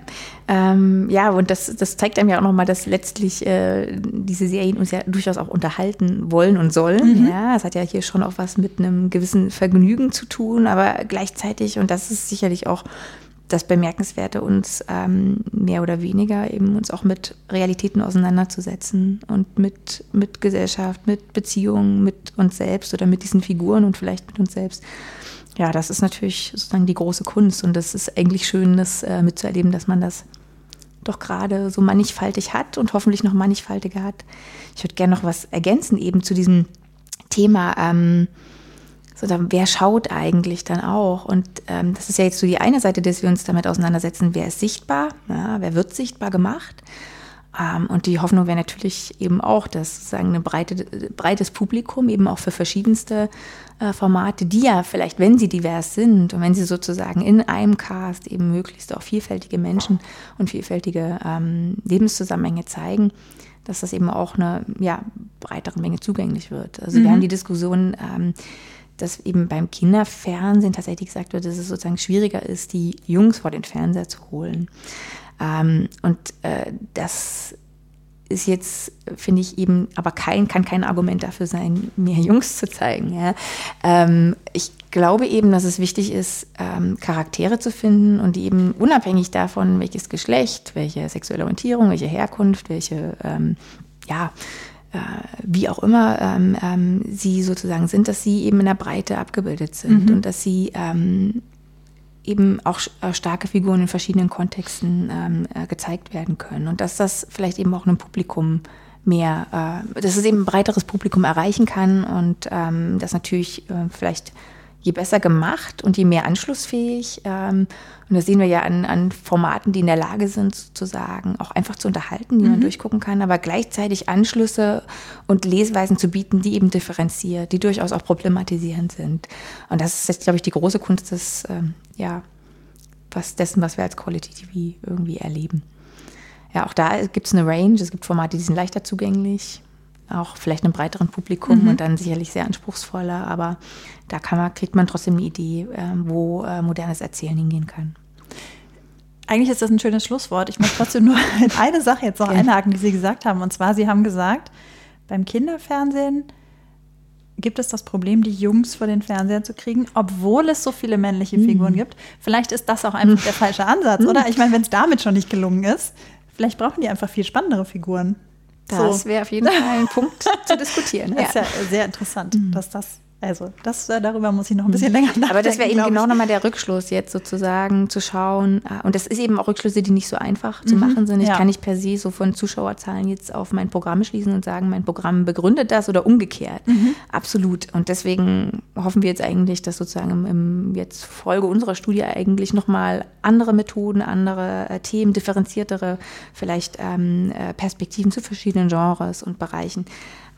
ähm, ja und das, das zeigt einem ja auch nochmal, dass letztlich äh, diese Serien uns ja durchaus auch unterhalten wollen und sollen. Mhm. Ja, es hat ja hier schon auch was mit einem gewissen Vergnügen zu tun, aber gleichzeitig, und das ist sicherlich auch das Bemerkenswerte, uns ähm, mehr oder weniger eben uns auch mit Realitäten auseinanderzusetzen und mit, mit Gesellschaft, mit Beziehungen, mit uns selbst oder mit diesen Figuren und vielleicht mit uns selbst. Ja, das ist natürlich sozusagen die große Kunst und das ist eigentlich schön, das äh, mitzuerleben, dass man das doch gerade so mannigfaltig hat und hoffentlich noch mannigfaltiger hat. Ich würde gerne noch was ergänzen eben zu diesem Thema. Ähm, sondern wer schaut eigentlich dann auch? Und ähm, das ist ja jetzt so die eine Seite, dass wir uns damit auseinandersetzen, wer ist sichtbar, ja, wer wird sichtbar gemacht. Ähm, und die Hoffnung wäre natürlich eben auch, dass sozusagen ein breite, breites Publikum eben auch für verschiedenste äh, Formate, die ja vielleicht, wenn sie divers sind und wenn sie sozusagen in einem Cast eben möglichst auch vielfältige Menschen und vielfältige ähm, Lebenszusammenhänge zeigen, dass das eben auch eine ja, breitere Menge zugänglich wird. Also mhm. wir haben die Diskussion, ähm, dass eben beim Kinderfernsehen tatsächlich gesagt wird, dass es sozusagen schwieriger ist, die Jungs vor den Fernseher zu holen. Ähm, und äh, das ist jetzt, finde ich eben, aber kein, kann kein Argument dafür sein, mehr Jungs zu zeigen. Ja. Ähm, ich glaube eben, dass es wichtig ist, ähm, Charaktere zu finden und die eben unabhängig davon, welches Geschlecht, welche sexuelle Orientierung, welche Herkunft, welche ähm, ja, wie auch immer ähm, ähm, sie sozusagen sind, dass sie eben in der Breite abgebildet sind mhm. und dass sie ähm, eben auch äh, starke Figuren in verschiedenen Kontexten ähm, äh, gezeigt werden können und dass das vielleicht eben auch einem Publikum mehr, äh, dass es eben ein breiteres Publikum erreichen kann und ähm, das natürlich äh, vielleicht je besser gemacht und je mehr anschlussfähig. Ähm, und das sehen wir ja an, an, Formaten, die in der Lage sind, sozusagen auch einfach zu unterhalten, die mhm. man durchgucken kann, aber gleichzeitig Anschlüsse und Lesweisen zu bieten, die eben differenziert, die durchaus auch problematisierend sind. Und das ist jetzt, glaube ich, die große Kunst des, ähm, ja, was dessen, was wir als Quality TV irgendwie erleben. Ja, auch da gibt es eine Range. Es gibt Formate, die sind leichter zugänglich auch vielleicht einem breiteren Publikum mhm. und dann sicherlich sehr anspruchsvoller, aber da kann man, kriegt man trotzdem eine Idee, ähm, wo äh, modernes Erzählen hingehen kann. Eigentlich ist das ein schönes Schlusswort. Ich möchte trotzdem nur eine Sache jetzt noch ja. einhaken, die Sie gesagt haben. Und zwar, Sie haben gesagt, beim Kinderfernsehen gibt es das Problem, die Jungs vor den Fernseher zu kriegen, obwohl es so viele männliche Figuren mhm. gibt. Vielleicht ist das auch einfach der falsche Ansatz, oder? Ich meine, wenn es damit schon nicht gelungen ist, vielleicht brauchen die einfach viel spannendere Figuren. Das so. wäre auf jeden Fall ein Punkt zu diskutieren. Das ist ja sehr interessant, mhm. dass das also das, äh, darüber muss ich noch ein bisschen länger nachdenken. Aber das wäre eben genau nochmal der Rückschluss jetzt sozusagen zu schauen. Äh, und das ist eben auch Rückschlüsse, die nicht so einfach zu mhm. machen sind. Ich ja. kann nicht per se so von Zuschauerzahlen jetzt auf mein Programm schließen und sagen, mein Programm begründet das oder umgekehrt. Mhm. Absolut. Und deswegen hoffen wir jetzt eigentlich, dass sozusagen im, im jetzt Folge unserer Studie eigentlich nochmal andere Methoden, andere äh, Themen, differenziertere vielleicht ähm, äh, Perspektiven zu verschiedenen Genres und Bereichen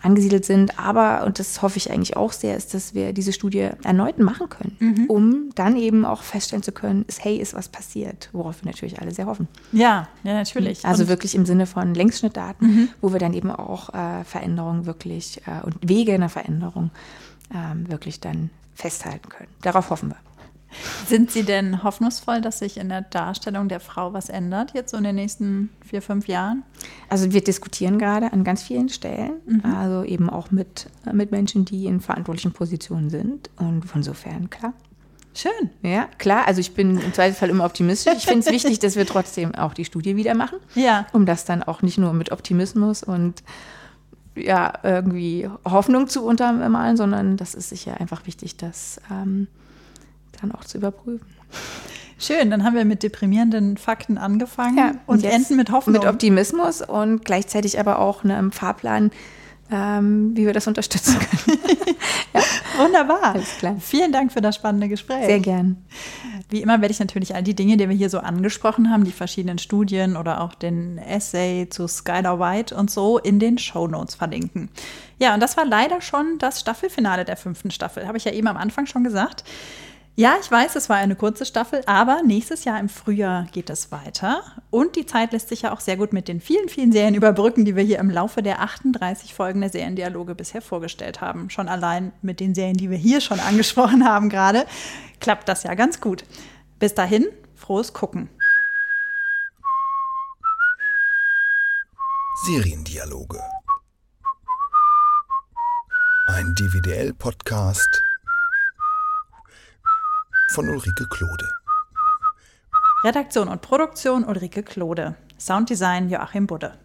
angesiedelt sind. Aber, und das hoffe ich eigentlich auch sehr, ist, dass wir diese Studie erneut machen können, mhm. um dann eben auch feststellen zu können, ist, hey, ist was passiert, worauf wir natürlich alle sehr hoffen. Ja, ja, natürlich. Also und wirklich im Sinne von Längsschnittdaten, mhm. wo wir dann eben auch äh, Veränderungen wirklich äh, und Wege in der Veränderung äh, wirklich dann festhalten können. Darauf hoffen wir. Sind Sie denn hoffnungsvoll, dass sich in der Darstellung der Frau was ändert, jetzt so in den nächsten vier, fünf Jahren? Also wir diskutieren gerade an ganz vielen Stellen, mhm. also eben auch mit, mit Menschen, die in verantwortlichen Positionen sind. Und von sofern, klar. Schön. Ja, klar. Also ich bin im Zweifelsfall immer optimistisch. Ich finde es wichtig, dass wir trotzdem auch die Studie wieder machen. Ja. Um das dann auch nicht nur mit Optimismus und ja, irgendwie Hoffnung zu untermalen, sondern das ist sicher einfach wichtig, dass ähm, dann auch zu überprüfen. Schön, dann haben wir mit deprimierenden Fakten angefangen ja, und, und enden mit Hoffnung. Mit Optimismus und gleichzeitig aber auch einem Fahrplan, ähm, wie wir das unterstützen können. ja. Wunderbar. Vielen Dank für das spannende Gespräch. Sehr gern. Wie immer werde ich natürlich all die Dinge, die wir hier so angesprochen haben, die verschiedenen Studien oder auch den Essay zu Skylar White und so in den Show Notes verlinken. Ja, und das war leider schon das Staffelfinale der fünften Staffel, habe ich ja eben am Anfang schon gesagt. Ja, ich weiß, es war eine kurze Staffel, aber nächstes Jahr im Frühjahr geht es weiter. Und die Zeit lässt sich ja auch sehr gut mit den vielen, vielen Serien überbrücken, die wir hier im Laufe der 38 Folgen der Seriendialoge bisher vorgestellt haben. Schon allein mit den Serien, die wir hier schon angesprochen haben gerade, klappt das ja ganz gut. Bis dahin, frohes Gucken. Seriendialoge. Ein DVDL-Podcast von Ulrike Klode. Redaktion und Produktion Ulrike Klode. Sounddesign Joachim Budde.